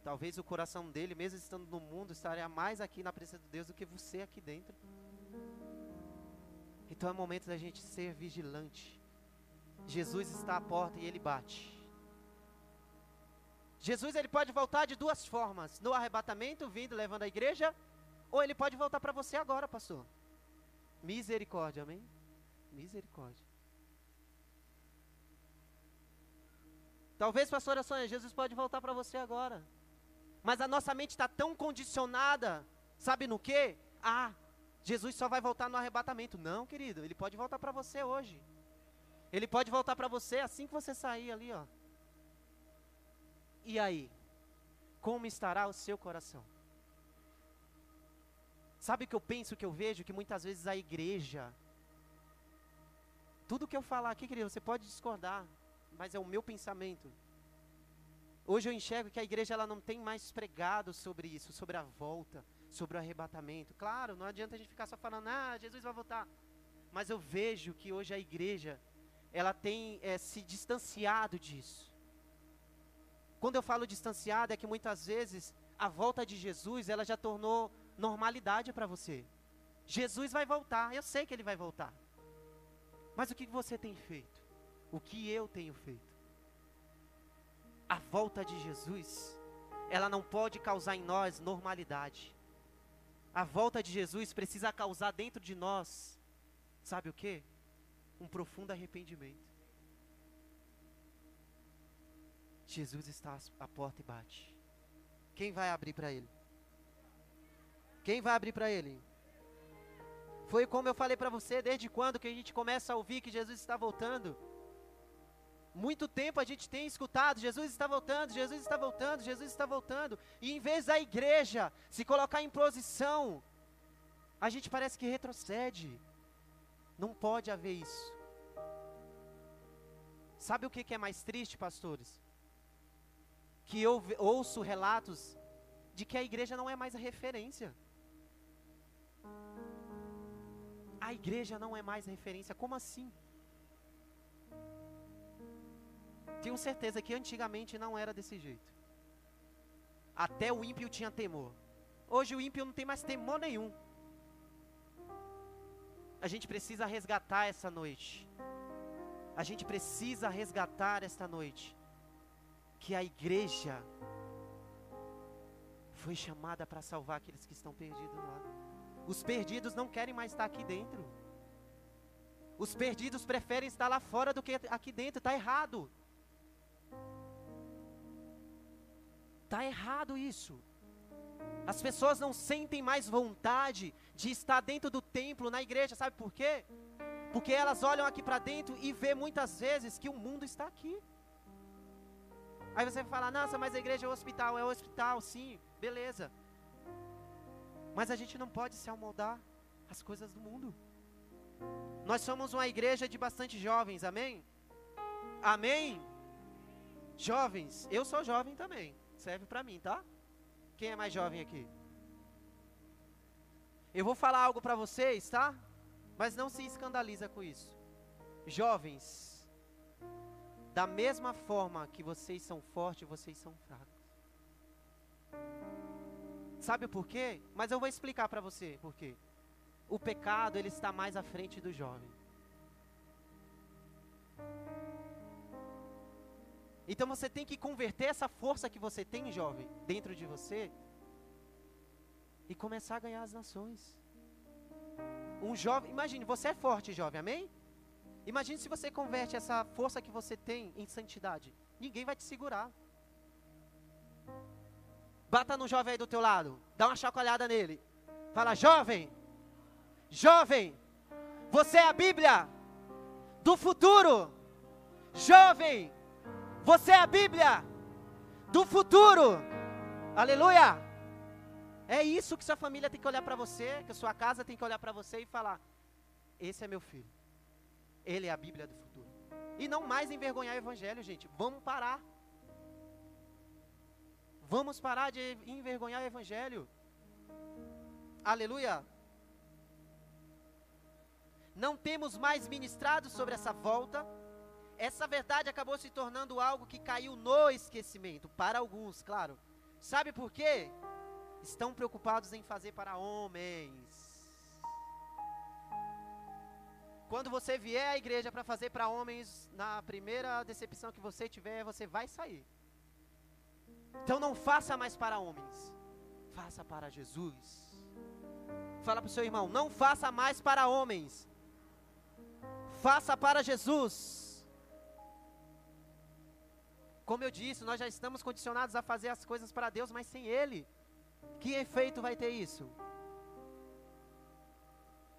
Speaker 2: Talvez o coração dele, mesmo estando no mundo, estaria mais aqui na presença de Deus do que você aqui dentro. Então é momento da gente ser vigilante. Jesus está à porta e ele bate. Jesus ele pode voltar de duas formas: no arrebatamento, vindo levando a igreja, ou ele pode voltar para você agora, pastor. Misericórdia, amém? Misericórdia. Talvez, pastora Sônia, Jesus pode voltar para você agora. Mas a nossa mente está tão condicionada, sabe no que? Ah, Jesus só vai voltar no arrebatamento. Não, querido, ele pode voltar para você hoje. Ele pode voltar para você assim que você sair ali, ó. E aí? Como estará o seu coração? Sabe o que eu penso, que eu vejo? Que muitas vezes a igreja. Tudo que eu falar aqui, querido, você pode discordar, mas é o meu pensamento. Hoje eu enxergo que a igreja ela não tem mais pregado sobre isso, sobre a volta sobre o arrebatamento. Claro, não adianta a gente ficar só falando, ah, Jesus vai voltar. Mas eu vejo que hoje a igreja, ela tem é, se distanciado disso. Quando eu falo distanciado, é que muitas vezes a volta de Jesus, ela já tornou normalidade para você. Jesus vai voltar, eu sei que ele vai voltar. Mas o que você tem feito? O que eu tenho feito? A volta de Jesus, ela não pode causar em nós normalidade. A volta de Jesus precisa causar dentro de nós, sabe o que? Um profundo arrependimento. Jesus está à porta e bate. Quem vai abrir para ele? Quem vai abrir para ele? Foi como eu falei para você, desde quando que a gente começa a ouvir que Jesus está voltando? Muito tempo a gente tem escutado: Jesus está voltando, Jesus está voltando, Jesus está voltando. E em vez da igreja se colocar em posição, a gente parece que retrocede. Não pode haver isso. Sabe o que é mais triste, pastores? Que eu ouço relatos de que a igreja não é mais a referência. a igreja não é mais referência. Como assim? Tenho certeza que antigamente não era desse jeito. Até o ímpio tinha temor. Hoje o ímpio não tem mais temor nenhum. A gente precisa resgatar essa noite. A gente precisa resgatar esta noite. Que a igreja foi chamada para salvar aqueles que estão perdidos lá. Os perdidos não querem mais estar aqui dentro. Os perdidos preferem estar lá fora do que aqui dentro. Está errado. Está errado isso. As pessoas não sentem mais vontade de estar dentro do templo, na igreja, sabe por quê? Porque elas olham aqui para dentro e vê muitas vezes que o mundo está aqui. Aí você vai falar, nossa, mas a igreja é o hospital, é o hospital, sim, beleza. Mas a gente não pode se amoldar às coisas do mundo. Nós somos uma igreja de bastante jovens, amém? Amém? Jovens, eu sou jovem também, serve para mim, tá? Quem é mais jovem aqui? Eu vou falar algo para vocês, tá? Mas não se escandaliza com isso. Jovens, da mesma forma que vocês são fortes, vocês são fracos. Sabe por quê? Mas eu vou explicar para você por quê. O pecado, ele está mais à frente do jovem. Então você tem que converter essa força que você tem, jovem, dentro de você, e começar a ganhar as nações. Um jovem, imagine, você é forte, jovem, amém? Imagine se você converte essa força que você tem em santidade. Ninguém vai te segurar. Bata no jovem aí do teu lado, dá uma chacoalhada nele. Fala, jovem, jovem, você é a Bíblia do futuro. Jovem, você é a Bíblia do futuro. Aleluia. É isso que sua família tem que olhar para você, que sua casa tem que olhar para você e falar: esse é meu filho. Ele é a Bíblia do futuro. E não mais envergonhar o evangelho, gente. Vamos parar. Vamos parar de envergonhar o evangelho. Aleluia. Não temos mais ministrado sobre essa volta essa verdade acabou se tornando algo que caiu no esquecimento, para alguns, claro. Sabe por quê? Estão preocupados em fazer para homens. Quando você vier à igreja para fazer para homens, na primeira decepção que você tiver, você vai sair. Então não faça mais para homens, faça para Jesus. Fala para o seu irmão, não faça mais para homens, faça para Jesus. Como eu disse, nós já estamos condicionados a fazer as coisas para Deus, mas sem Ele. Que efeito vai ter isso?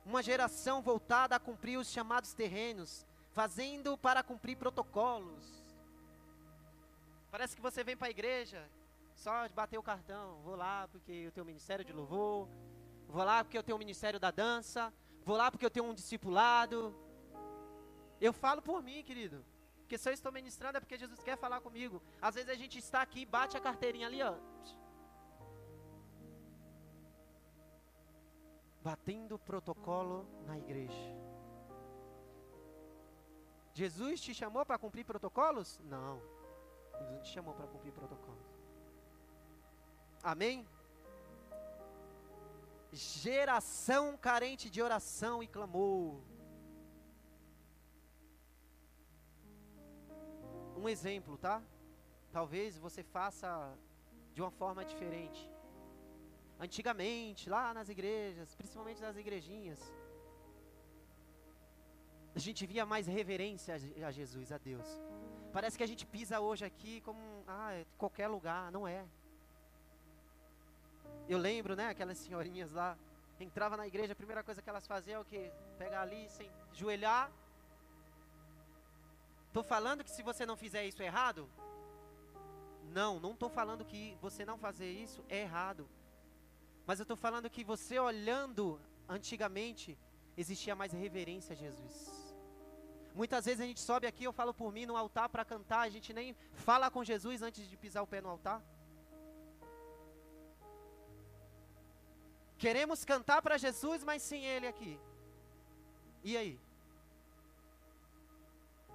Speaker 2: Uma geração voltada a cumprir os chamados terrenos, fazendo para cumprir protocolos. Parece que você vem para a igreja, só bater o cartão. Vou lá porque eu tenho o ministério de louvor, vou lá porque eu tenho o ministério da dança, vou lá porque eu tenho um discipulado. Eu falo por mim, querido. Porque se eu estou ministrando é porque Jesus quer falar comigo. Às vezes a gente está aqui, bate a carteirinha ali, ó. Batendo protocolo na igreja. Jesus te chamou para cumprir protocolos? Não. Jesus não te chamou para cumprir protocolos. Amém? Geração carente de oração e clamor. Um exemplo, tá? Talvez você faça de uma forma diferente. Antigamente, lá nas igrejas, principalmente nas igrejinhas, a gente via mais reverência a Jesus, a Deus. Parece que a gente pisa hoje aqui como, ah, é qualquer lugar, não é. Eu lembro, né, aquelas senhorinhas lá, entrava na igreja, a primeira coisa que elas faziam é o que? Pegar ali, sem joelhar Estou falando que se você não fizer isso é errado? Não, não estou falando que você não fazer isso é errado. Mas eu estou falando que você olhando antigamente, existia mais reverência a Jesus. Muitas vezes a gente sobe aqui, eu falo por mim, no altar para cantar, a gente nem fala com Jesus antes de pisar o pé no altar. Queremos cantar para Jesus, mas sem Ele aqui. E aí?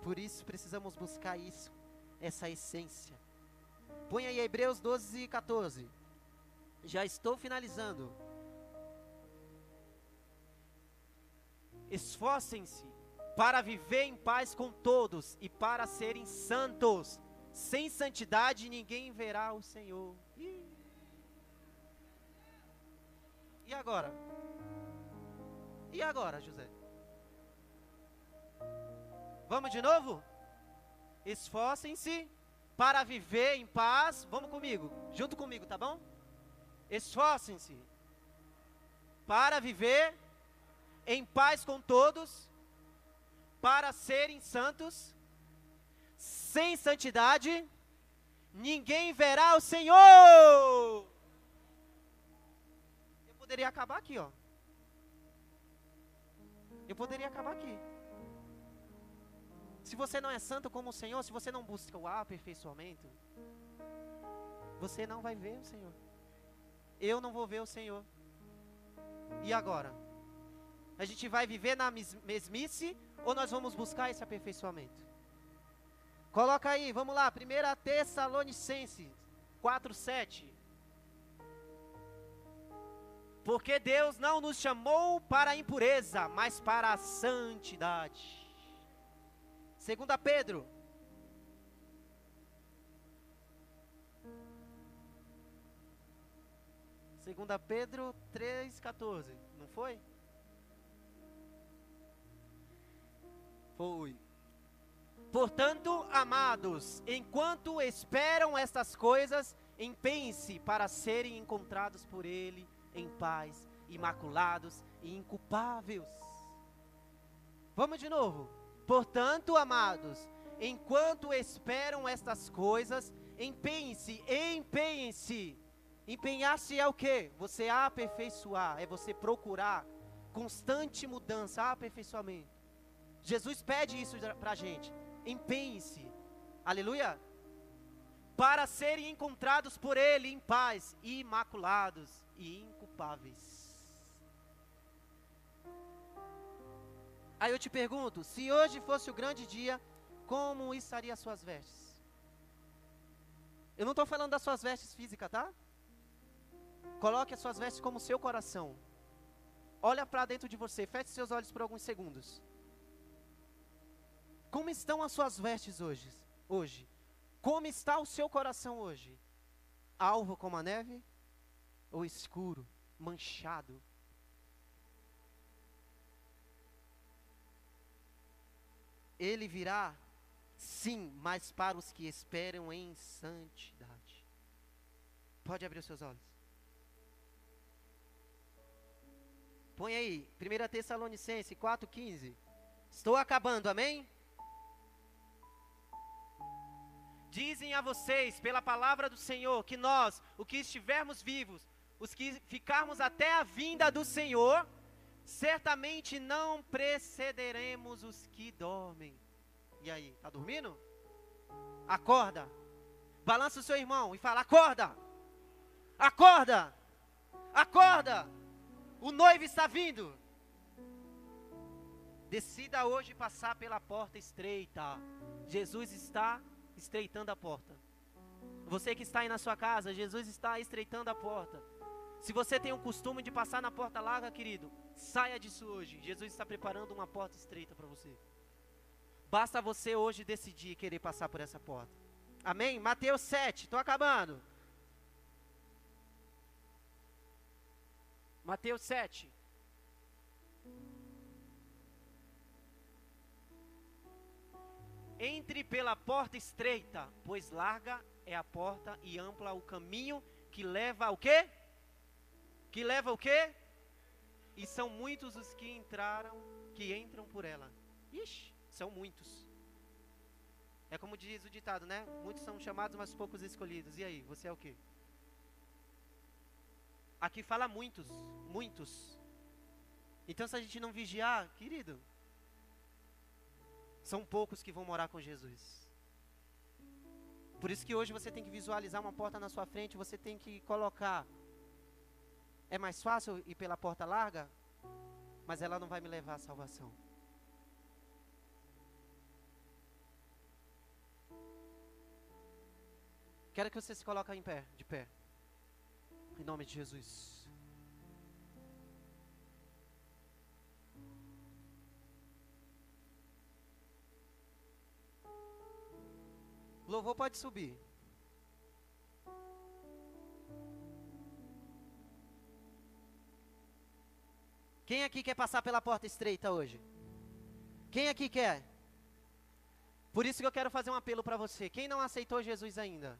Speaker 2: Por isso precisamos buscar isso, essa essência. Põe aí Hebreus 12 e 14. Já estou finalizando. Esforcem-se para viver em paz com todos e para serem santos. Sem santidade ninguém verá o Senhor. E agora? E agora, José? Vamos de novo? Esforcem-se para viver em paz. Vamos comigo, junto comigo, tá bom? Esforcem-se para viver em paz com todos, para serem santos. Sem santidade, ninguém verá o Senhor. Eu poderia acabar aqui, ó. Eu poderia acabar aqui. Se você não é santo como o Senhor, se você não busca o aperfeiçoamento, você não vai ver o Senhor. Eu não vou ver o Senhor. E agora? A gente vai viver na mesmice ou nós vamos buscar esse aperfeiçoamento? Coloca aí, vamos lá, 1 Tessalonicenses 4:7. Porque Deus não nos chamou para a impureza, mas para a santidade. Segunda Pedro. Segunda Pedro 3:14, não foi? Foi. Portanto, amados, enquanto esperam estas coisas, empenhe-se para serem encontrados por ele em paz, imaculados e inculpáveis. Vamos de novo. Portanto, amados, enquanto esperam estas coisas, empenhem-se, empenhem-se. Empenhar-se é o que? Você aperfeiçoar, é você procurar constante mudança, aperfeiçoamento. Jesus pede isso para a gente. Empenhe-se, aleluia, para serem encontrados por Ele em paz, imaculados e inculpáveis. Aí eu te pergunto: se hoje fosse o grande dia, como estaria as suas vestes? Eu não estou falando das suas vestes físicas, tá? Coloque as suas vestes como seu coração. Olha para dentro de você, feche seus olhos por alguns segundos. Como estão as suas vestes hoje? Hoje. Como está o seu coração hoje? Alvo como a neve ou escuro, manchado? Ele virá, sim, mas para os que esperam em santidade. Pode abrir os seus olhos. Põe aí, 1 Tessalonicense 4,15. Estou acabando, amém? Dizem a vocês, pela palavra do Senhor, que nós, o que estivermos vivos, os que ficarmos até a vinda do Senhor, certamente não precederemos os que dormem. E aí, tá dormindo? Acorda. Balança o seu irmão e fala: Acorda! Acorda! Acorda! O noivo está vindo. Decida hoje passar pela porta estreita. Jesus está estreitando a porta. Você que está aí na sua casa, Jesus está estreitando a porta. Se você tem o costume de passar na porta larga, querido, saia disso hoje. Jesus está preparando uma porta estreita para você. Basta você hoje decidir querer passar por essa porta. Amém? Mateus 7, estou acabando. Mateus 7. Entre pela porta estreita, pois larga é a porta e ampla o caminho que leva ao quê? Que leva o quê? E são muitos os que entraram, que entram por ela. Ixi, são muitos. É como diz o ditado, né? Muitos são chamados, mas poucos escolhidos. E aí, você é o quê? Aqui fala muitos, muitos. Então, se a gente não vigiar, querido, são poucos que vão morar com Jesus. Por isso que hoje você tem que visualizar uma porta na sua frente, você tem que colocar é mais fácil ir pela porta larga, mas ela não vai me levar à salvação. Quero que você se coloque em pé, de pé. Em nome de Jesus. O louvor pode subir. Quem aqui quer passar pela porta estreita hoje? Quem aqui quer? Por isso que eu quero fazer um apelo para você. Quem não aceitou Jesus ainda?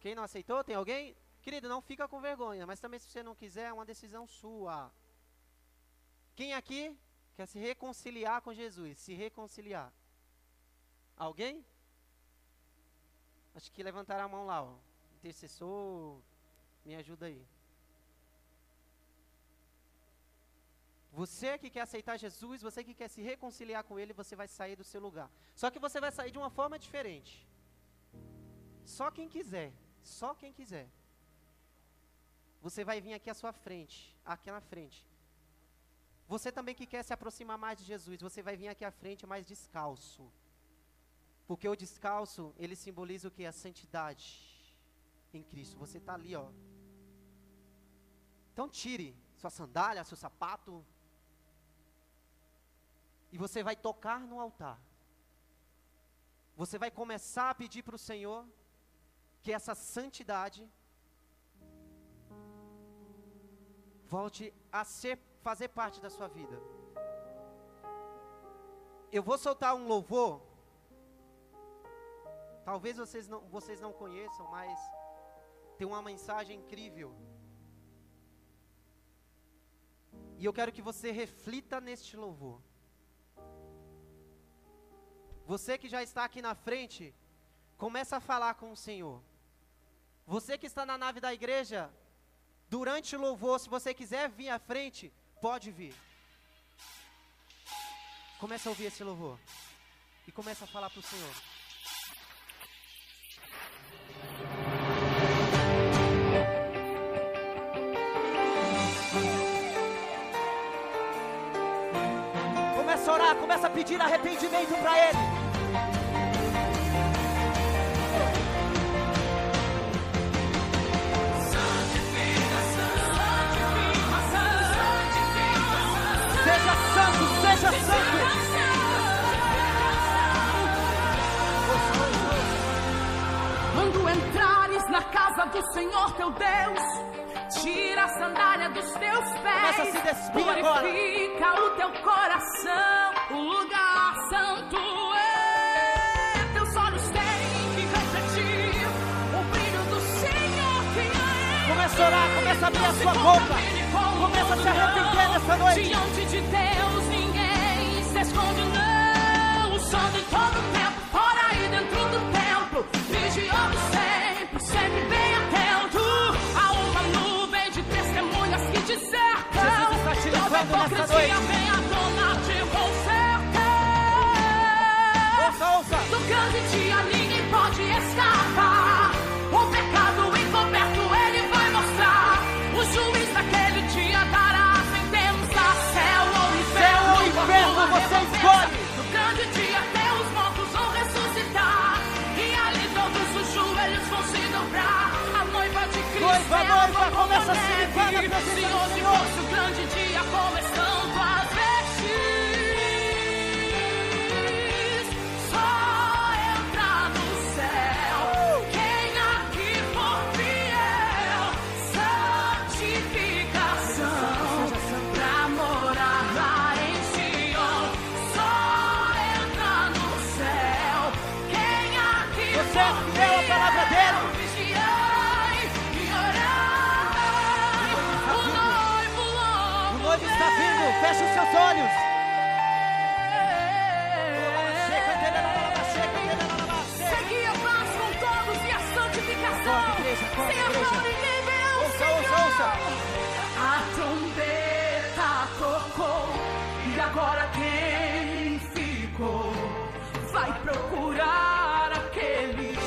Speaker 2: Quem não aceitou? Tem alguém? Querido, não fica com vergonha, mas também se você não quiser, é uma decisão sua. Quem aqui quer se reconciliar com Jesus? Se reconciliar? Alguém? Acho que levantaram a mão lá, ó. Intercessor, me ajuda aí. Você que quer aceitar Jesus, você que quer se reconciliar com Ele, você vai sair do seu lugar. Só que você vai sair de uma forma diferente. Só quem quiser, só quem quiser. Você vai vir aqui à sua frente, aqui na frente. Você também que quer se aproximar mais de Jesus, você vai vir aqui à frente mais descalço. Porque o descalço, ele simboliza o que? A santidade em Cristo. Você está ali, ó. Então tire sua sandália, seu sapato, e você vai tocar no altar. Você vai começar a pedir para o Senhor que essa santidade volte a ser, fazer parte da sua vida. Eu vou soltar um louvor. Talvez vocês não, vocês não conheçam, mas tem uma mensagem incrível. E eu quero que você reflita neste louvor. Você que já está aqui na frente, começa a falar com o Senhor. Você que está na nave da igreja, durante o louvor, se você quiser vir à frente, pode vir. Começa a ouvir esse louvor. E começa a falar para o Senhor. Começa a orar, começa a pedir arrependimento para Ele.
Speaker 3: Casa do Senhor teu Deus, tira a sandália dos teus pés.
Speaker 2: Começa a se despir
Speaker 3: Purifica
Speaker 2: agora.
Speaker 3: o teu coração, o lugar santo é. Teus olhos têm que refletir o brilho do Senhor que é.
Speaker 2: Começa a orar, começa a abrir a sua boca. Começa a se arrepender nessa noite.
Speaker 3: Diante de Deus ninguém se esconde, não. O sol de todo tempo,
Speaker 2: levando nessa noite. Ouça, ouça.
Speaker 3: Do grande dia ninguém pode escapar. O pecado encoberto ele vai mostrar. O juiz daquele dia dará a sentença. Céu ou inferno,
Speaker 2: Céu ou inferno, você escolhe.
Speaker 3: No grande dia Cristo
Speaker 2: Noiva,
Speaker 3: é
Speaker 2: começa a se
Speaker 3: neve.
Speaker 2: limpar na presença
Speaker 3: Se
Speaker 2: do
Speaker 3: hoje
Speaker 2: Senhor.
Speaker 3: fosse o grande dia, como
Speaker 2: Feche os seus olhos.
Speaker 3: Segui a paz com todos e a santificação. Sem
Speaker 2: igreja.
Speaker 3: amor ninguém vê o
Speaker 2: Ouça,
Speaker 3: Senhor.
Speaker 2: ouça, ouça.
Speaker 3: A trombeta tocou e agora quem ficou vai procurar aqueles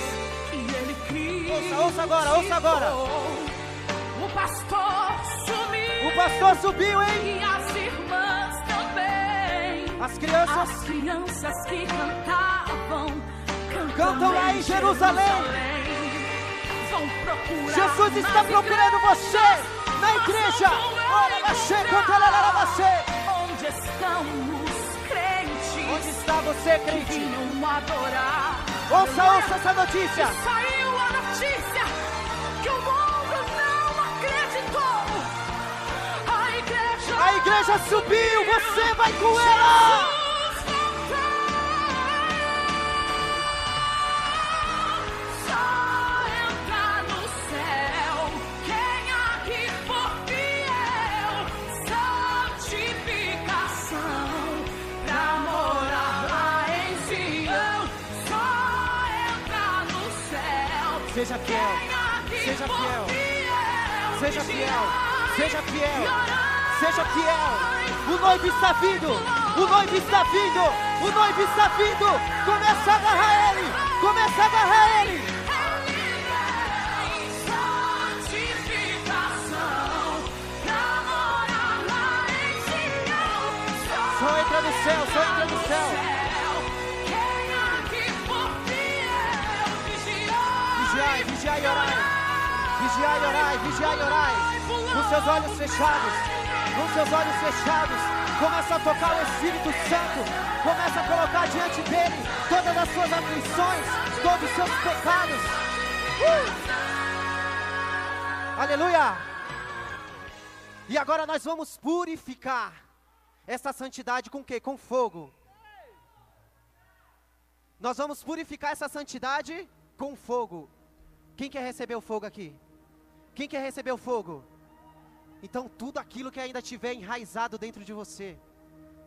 Speaker 3: que ele criou.
Speaker 2: Ouça, ouça agora, ouça agora.
Speaker 3: O pastor sumiu.
Speaker 2: O pastor subiu, hein?
Speaker 3: As
Speaker 2: crianças
Speaker 3: As crianças que cantavam,
Speaker 2: Cantam lá em Jerusalém.
Speaker 3: procurando.
Speaker 2: Jesus está procurando você na igreja. Você.
Speaker 3: Onde estão os crentes
Speaker 2: Onde está você,
Speaker 3: que
Speaker 2: crente? Ouça, ouça essa notícia
Speaker 3: igreja,
Speaker 2: subiu, você vai com ela. Seja fiel, seja fiel, seja fiel, seja fiel, seja fiel. O noivo está vindo, o noivo está vindo, o noivo está vindo. Começa a agarrar ele, começa a agarrar ele. Só entra no céu, só entra no céu. Vigiai, vigiai e orai. Vigiai e orai, vigiai e orai. Com seus olhos fechados, com seus olhos fechados. Começa a tocar o Espírito Santo. Começa a colocar diante dele todas as suas aflições, todos os seus pecados. Uh! Aleluia! E agora nós vamos purificar essa santidade com o quê? Com fogo. Nós vamos purificar essa santidade com fogo. Quem quer receber o fogo aqui? Quem quer receber o fogo? Então, tudo aquilo que ainda tiver enraizado dentro de você,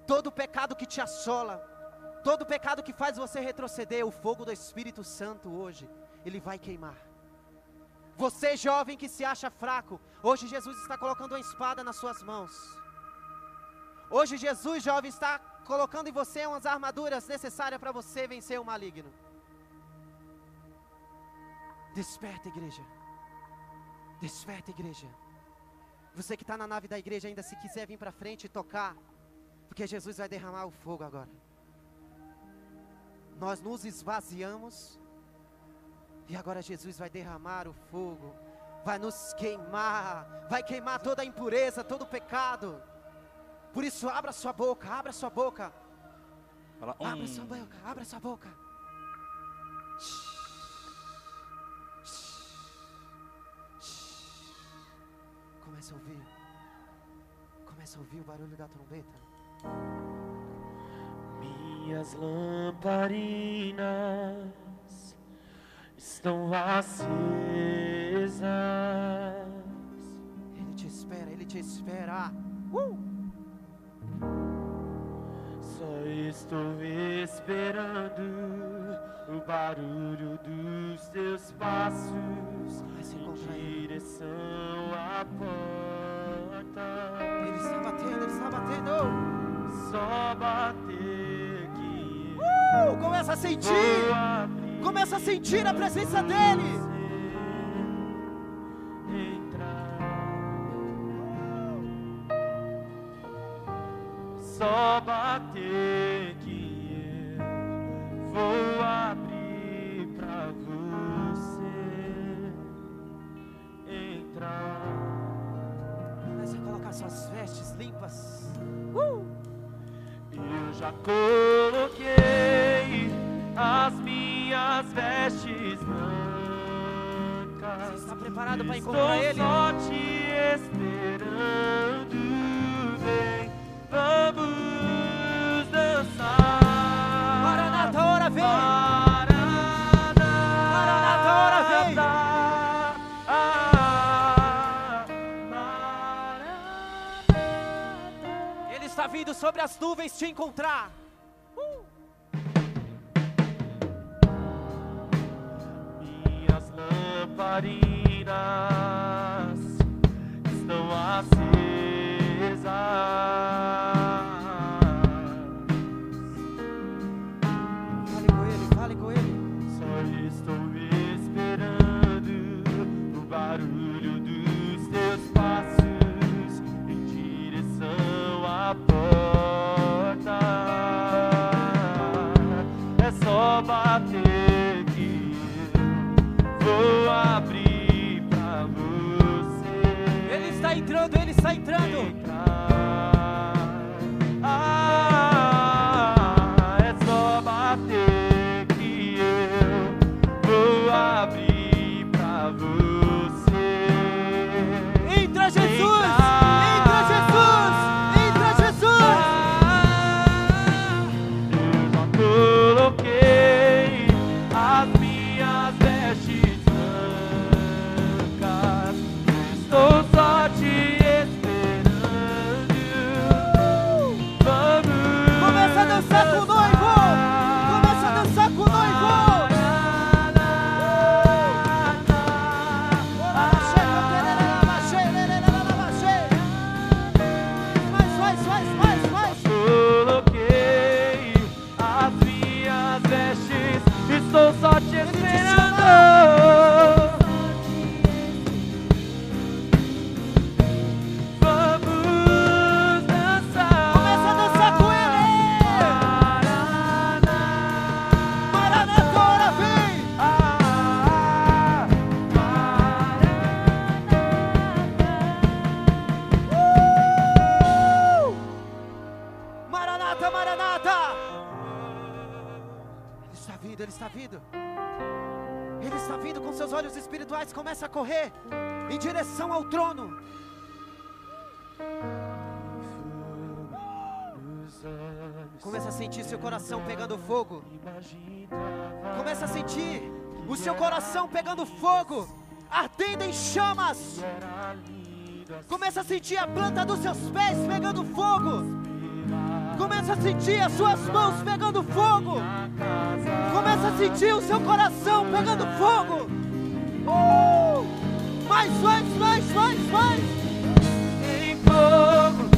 Speaker 2: todo pecado que te assola, todo pecado que faz você retroceder, o fogo do Espírito Santo hoje, ele vai queimar. Você, jovem que se acha fraco, hoje Jesus está colocando uma espada nas suas mãos. Hoje Jesus, jovem, está colocando em você umas armaduras necessárias para você vencer o maligno. Desperta, igreja. Desperta, igreja. Você que está na nave da igreja ainda, se quiser vir para frente e tocar, porque Jesus vai derramar o fogo agora. Nós nos esvaziamos e agora Jesus vai derramar o fogo, vai nos queimar, vai queimar toda a impureza, todo o pecado. Por isso, abra sua boca, abra sua boca.
Speaker 4: Fala,
Speaker 2: Abra
Speaker 4: hum.
Speaker 2: sua boca, abra sua boca. A ouvir o barulho da trombeta.
Speaker 5: Minhas lamparinas estão acesas.
Speaker 2: Ele te espera, ele te espera. Uh!
Speaker 5: Só estou esperando o barulho dos teus passos em direção à porta.
Speaker 2: Ele está batendo, ele está batendo.
Speaker 5: Só bater que
Speaker 2: Uh! Começa a sentir. Começa a sentir a presença dele.
Speaker 5: Só bater
Speaker 2: limpas.
Speaker 5: Eu já coloquei as minhas vestes
Speaker 2: Você
Speaker 5: brancas.
Speaker 2: está preparado para
Speaker 5: Estou
Speaker 2: encontrar ele?
Speaker 5: só te esperando,
Speaker 2: Vindo sobre as nuvens te encontrar.
Speaker 5: Minhas lamparinas estão acesas.
Speaker 2: correr em direção ao trono. Começa a sentir seu coração pegando fogo. Começa a sentir o seu coração pegando fogo, ardendo em chamas. Começa a sentir a planta dos seus pés pegando fogo. Começa a sentir as suas mãos pegando fogo. Começa a sentir o seu coração pegando fogo. Oh! My, Mais, mais, mais, mais, mais.
Speaker 5: Em fogo.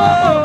Speaker 2: Oh!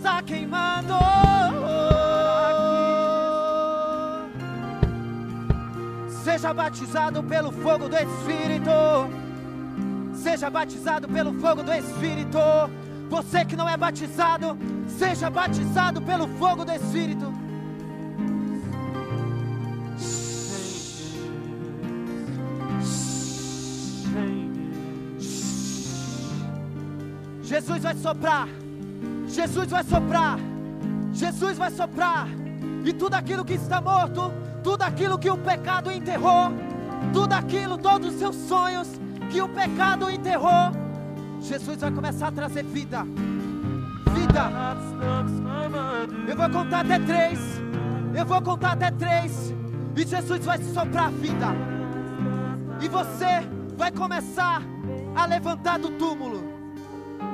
Speaker 2: Está queimando. Seja batizado pelo fogo do Espírito. Seja batizado pelo fogo do Espírito. Você que não é batizado, seja batizado pelo fogo do Espírito. Jesus vai soprar. Jesus vai soprar. Jesus vai soprar. E tudo aquilo que está morto, tudo aquilo que o pecado enterrou, tudo aquilo, todos os seus sonhos que o pecado enterrou, Jesus vai começar a trazer vida. Vida. Eu vou contar até três. Eu vou contar até três. E Jesus vai soprar vida. E você vai começar a levantar do túmulo.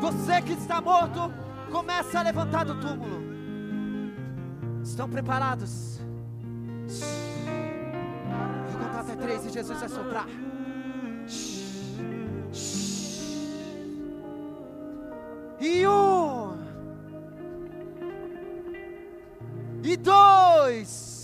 Speaker 2: Você que está morto, começa a levantar do túmulo. Estão preparados? Vou contar até três e Jesus vai soprar. E um. E dois.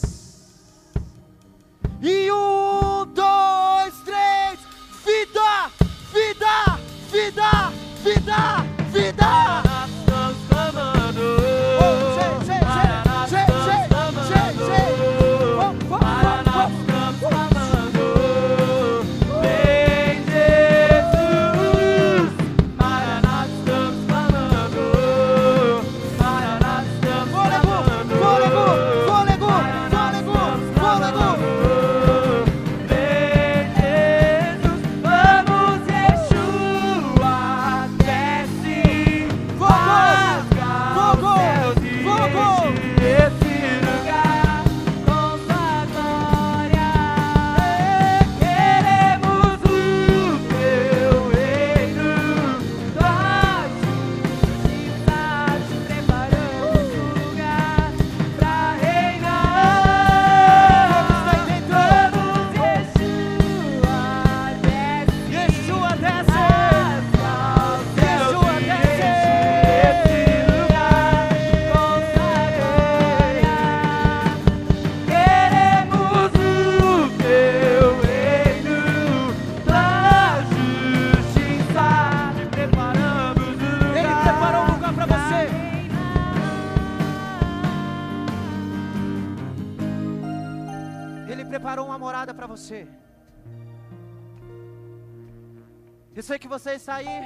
Speaker 2: Eu sei que você está aí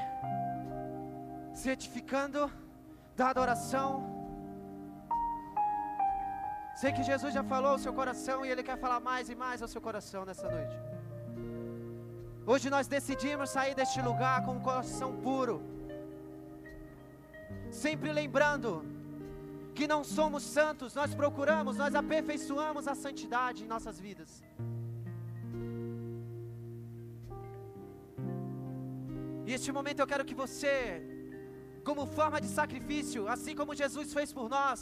Speaker 2: se edificando da adoração. Sei que Jesus já falou ao seu coração e Ele quer falar mais e mais ao seu coração nessa noite. Hoje nós decidimos sair deste lugar com um coração puro. Sempre lembrando que não somos santos, nós procuramos, nós aperfeiçoamos a santidade em nossas vidas. E este momento eu quero que você, como forma de sacrifício, assim como Jesus fez por nós,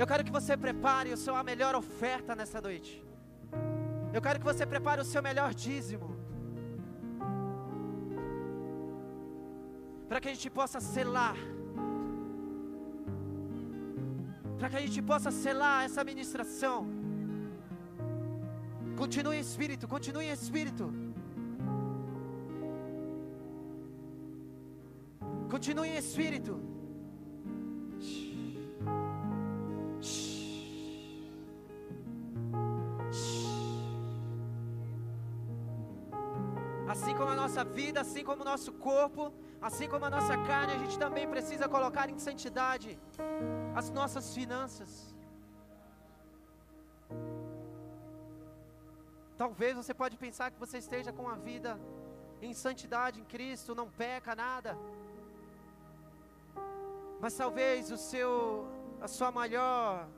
Speaker 2: eu quero que você prepare o seu, a melhor oferta nessa noite. Eu quero que você prepare o seu melhor dízimo. Para que a gente possa selar para que a gente possa selar essa ministração. Continue em espírito, continue em espírito. Continue em espírito. Assim como a nossa vida, assim como o nosso corpo, assim como a nossa carne, a gente também precisa colocar em santidade as nossas finanças. Talvez você pode pensar que você esteja com a vida em santidade em Cristo, não peca nada. Mas talvez o seu a sua maior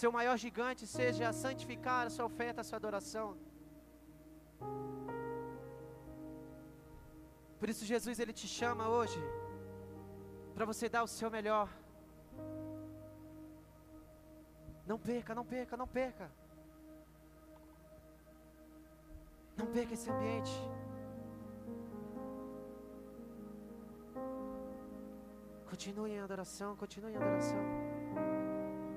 Speaker 2: seu maior gigante seja santificar a sua oferta, a sua adoração. Por isso Jesus ele te chama hoje para você dar o seu melhor. Não perca, não perca, não perca. Não perca esse ambiente. Continue em adoração, continue em adoração.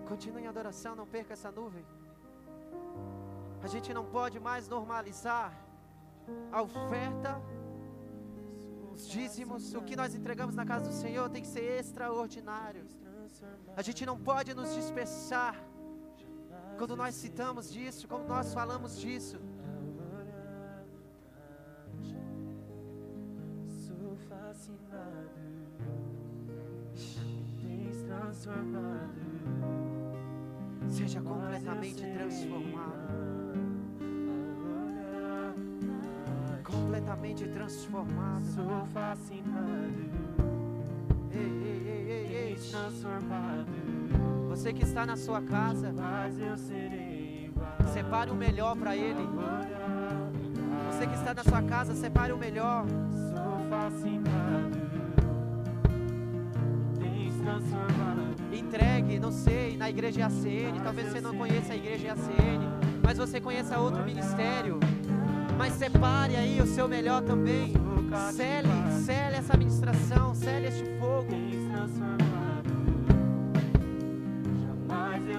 Speaker 2: Continue em adoração, não perca essa nuvem. A gente não pode mais normalizar a oferta, os dízimos, o que nós entregamos na casa do Senhor tem que ser extraordinário. A gente não pode nos dispersar quando nós citamos disso, quando nós falamos disso. Seja completamente transformado. Completamente transformado.
Speaker 5: Sou fascinado,
Speaker 2: Ei, ei, ei, ei, ei.
Speaker 5: transformado.
Speaker 2: Você que está na sua casa, separe o melhor para Ele. Você que está na sua casa, separe o melhor.
Speaker 5: Sou fascinado, tens transformado.
Speaker 2: Entregue, não sei, na igreja ACN. Talvez você não conheça a igreja ACN, mas você conheça outro ministério. Mas separe aí o seu melhor também. Cele, cele essa ministração, cele este fogo.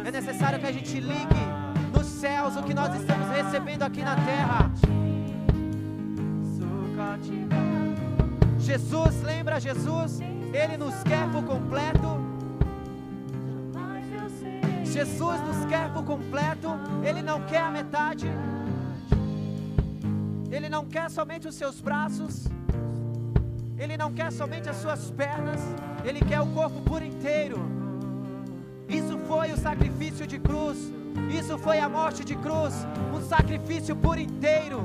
Speaker 2: É necessário que a gente ligue nos céus o que nós estamos recebendo aqui na terra. Jesus, lembra Jesus? Ele nos quer por completo. Jesus nos quer por completo. Ele não quer a metade. Ele não quer somente os seus braços. Ele não quer somente as suas pernas. Ele quer o corpo por inteiro. Isso foi o sacrifício de cruz. Isso foi a morte de cruz. Um sacrifício por inteiro.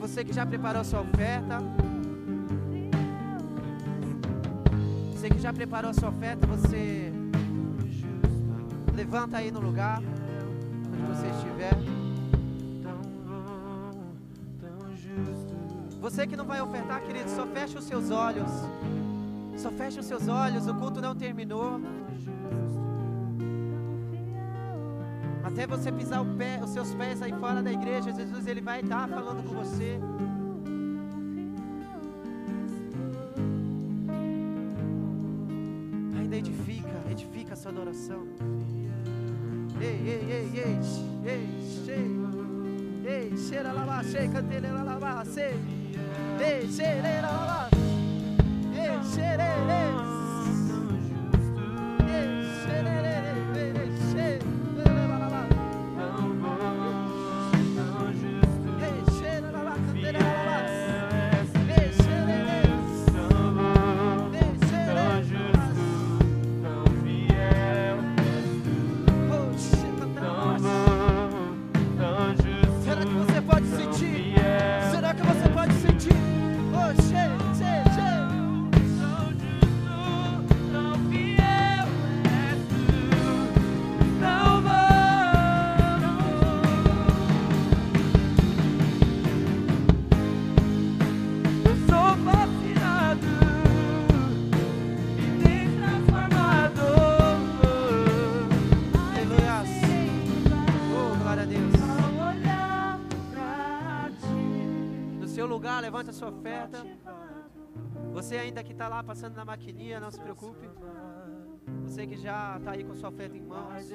Speaker 2: Você que já preparou sua oferta. Preparou sua oferta, você levanta aí no lugar onde você estiver. Você que não vai ofertar, querido, só feche os seus olhos. Só feche os seus olhos, o culto não terminou. Até você pisar pé, os seus pés aí fora da igreja, Jesus ele vai estar falando com você. Sua adoração. Ei, ei, ei, ei, ei, ei, ei, cheira lá, cheira, cantelera lá, lá, sei. Ei, cheira lá, lá, ei, cheira, oferta. Você ainda que está lá passando na maquininha, não se preocupe. Você que já está aí com sua oferta em mãos,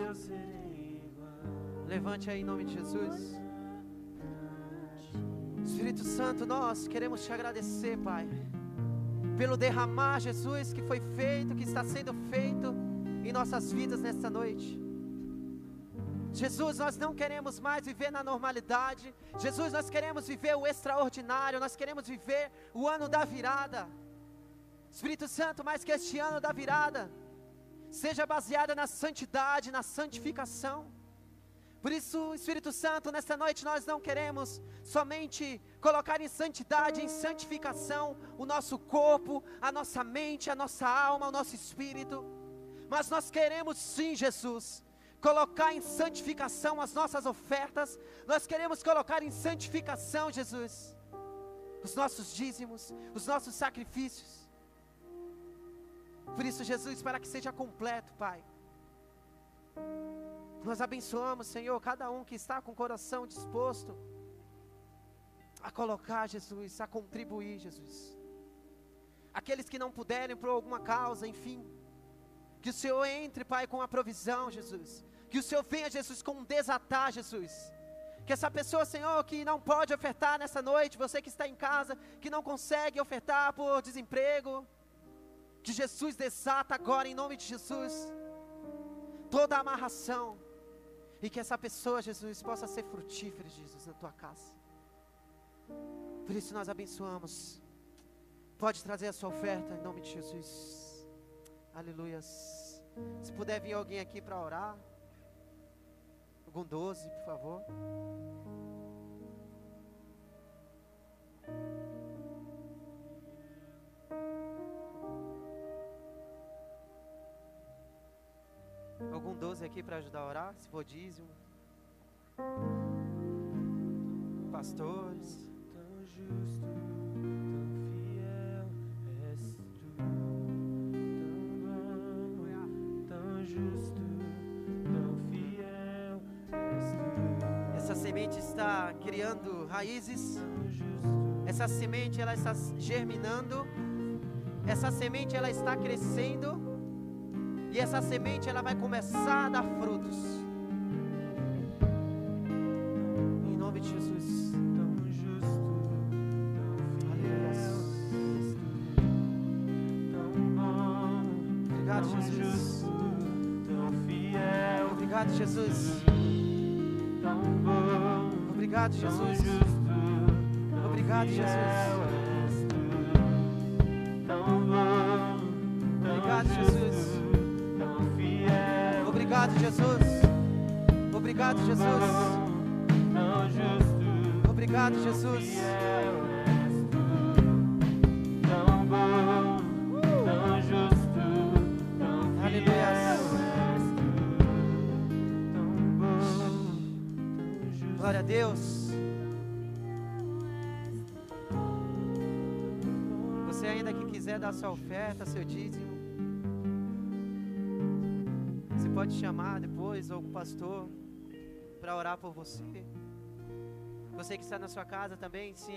Speaker 2: levante aí em nome de Jesus. Espírito Santo, nós queremos te agradecer, Pai, pelo derramar, Jesus, que foi feito, que está sendo feito em nossas vidas nesta noite. Jesus, nós não queremos mais viver na normalidade. Jesus, nós queremos viver o extraordinário. Nós queremos viver o ano da virada. Espírito Santo, mais que este ano da virada, seja baseada na santidade, na santificação. Por isso, Espírito Santo, nesta noite nós não queremos somente colocar em santidade, em santificação o nosso corpo, a nossa mente, a nossa alma, o nosso espírito, mas nós queremos sim, Jesus, colocar em santificação as nossas ofertas, nós queremos colocar em santificação, Jesus, os nossos dízimos, os nossos sacrifícios. Por isso, Jesus, para que seja completo, Pai. Nós abençoamos, Senhor, cada um que está com o coração disposto a colocar, Jesus, a contribuir, Jesus. Aqueles que não puderem por alguma causa, enfim. Que o Senhor entre, Pai, com a provisão, Jesus. Que o Senhor venha, Jesus, com um desatar, Jesus. Que essa pessoa, Senhor, que não pode ofertar nessa noite, você que está em casa, que não consegue ofertar por desemprego, que Jesus desata agora em nome de Jesus toda a amarração e que essa pessoa, Jesus, possa ser frutífera, Jesus, na tua casa. Por isso nós abençoamos. Pode trazer a sua oferta em nome de Jesus. Aleluias. Se puder vir alguém aqui para orar. Algum 12, por favor. Algum 12 aqui para ajudar a orar, se for dízimo. Pastores.
Speaker 5: Tão justo,
Speaker 2: está criando raízes. Essa semente ela está germinando. Essa semente ela está crescendo. E essa semente ela vai começar a dar frutos. Em nome de Jesus.
Speaker 5: tão justo, tão
Speaker 2: Aleluia.
Speaker 5: fiel és tu, tão bom,
Speaker 2: Obrigado, Jesus.
Speaker 5: justo, tão fiel,
Speaker 2: Obrigado, Jesus. Obrigado, Jesus. Obrigado, Jesus. Obrigado, Jesus. Obrigado, Jesus. Obrigado, Jesus. Quiser dar sua oferta, seu dízimo, você pode chamar depois algum pastor para orar por você. Você que está na sua casa também, se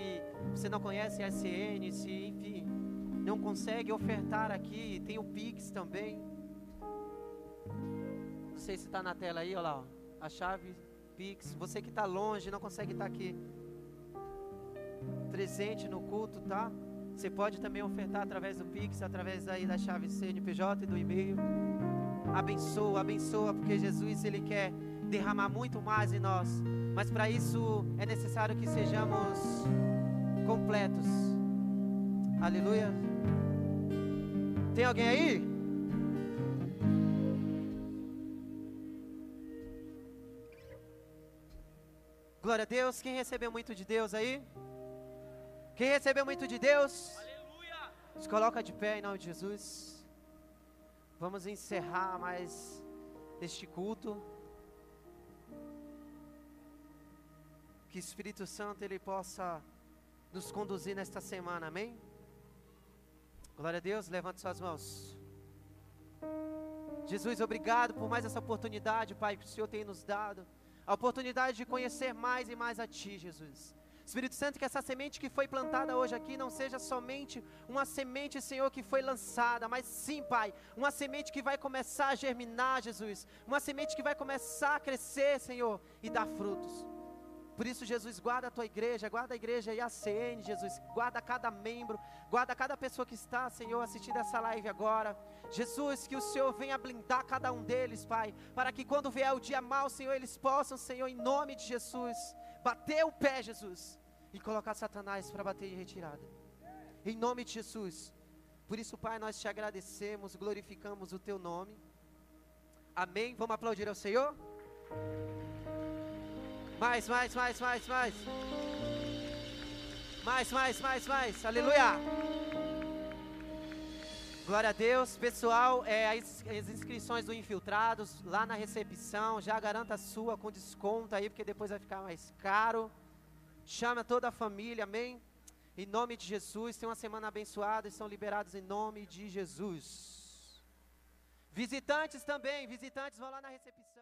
Speaker 2: você não conhece a SN, se enfim, não consegue ofertar aqui, tem o Pix também. Não sei se está na tela aí, olha lá, ó, a chave Pix. Você que está longe, não consegue estar aqui presente no culto, tá? Você pode também ofertar através do Pix, através aí da chave CNPJ e do e-mail. Abençoa, abençoa, porque Jesus ele quer derramar muito mais em nós. Mas para isso é necessário que sejamos completos. Aleluia. Tem alguém aí? Glória a Deus. Quem recebeu muito de Deus aí? Quem recebeu muito de Deus?
Speaker 4: Aleluia!
Speaker 2: Se coloca de pé em nome de Jesus. Vamos encerrar mais este culto. Que o Espírito Santo ele possa nos conduzir nesta semana, amém? Glória a Deus, levante suas mãos. Jesus, obrigado por mais essa oportunidade, Pai, que o Senhor tem nos dado. A oportunidade de conhecer mais e mais a Ti, Jesus. Espírito Santo, que essa semente que foi plantada hoje aqui não seja somente uma semente, Senhor, que foi lançada, mas sim, Pai, uma semente que vai começar a germinar, Jesus. Uma semente que vai começar a crescer, Senhor, e dar frutos. Por isso, Jesus, guarda a tua igreja, guarda a igreja IACN, Jesus, guarda cada membro, guarda cada pessoa que está, Senhor, assistindo essa live agora. Jesus, que o Senhor venha blindar cada um deles, Pai, para que quando vier o dia mau, Senhor, eles possam, Senhor, em nome de Jesus, bater o pé, Jesus, e colocar Satanás para bater em retirada. Em nome de Jesus. Por isso, Pai, nós te agradecemos, glorificamos o teu nome. Amém. Vamos aplaudir ao Senhor? Mais, mais, mais, mais, mais. Mais, mais, mais, mais. Aleluia. Glória a Deus. Pessoal, é, as, as inscrições do Infiltrados lá na recepção. Já garanta a sua com desconto aí, porque depois vai ficar mais caro. Chama toda a família, amém? Em nome de Jesus. Tenha uma semana abençoada. Estão liberados em nome de Jesus. Visitantes também, visitantes vão lá na recepção.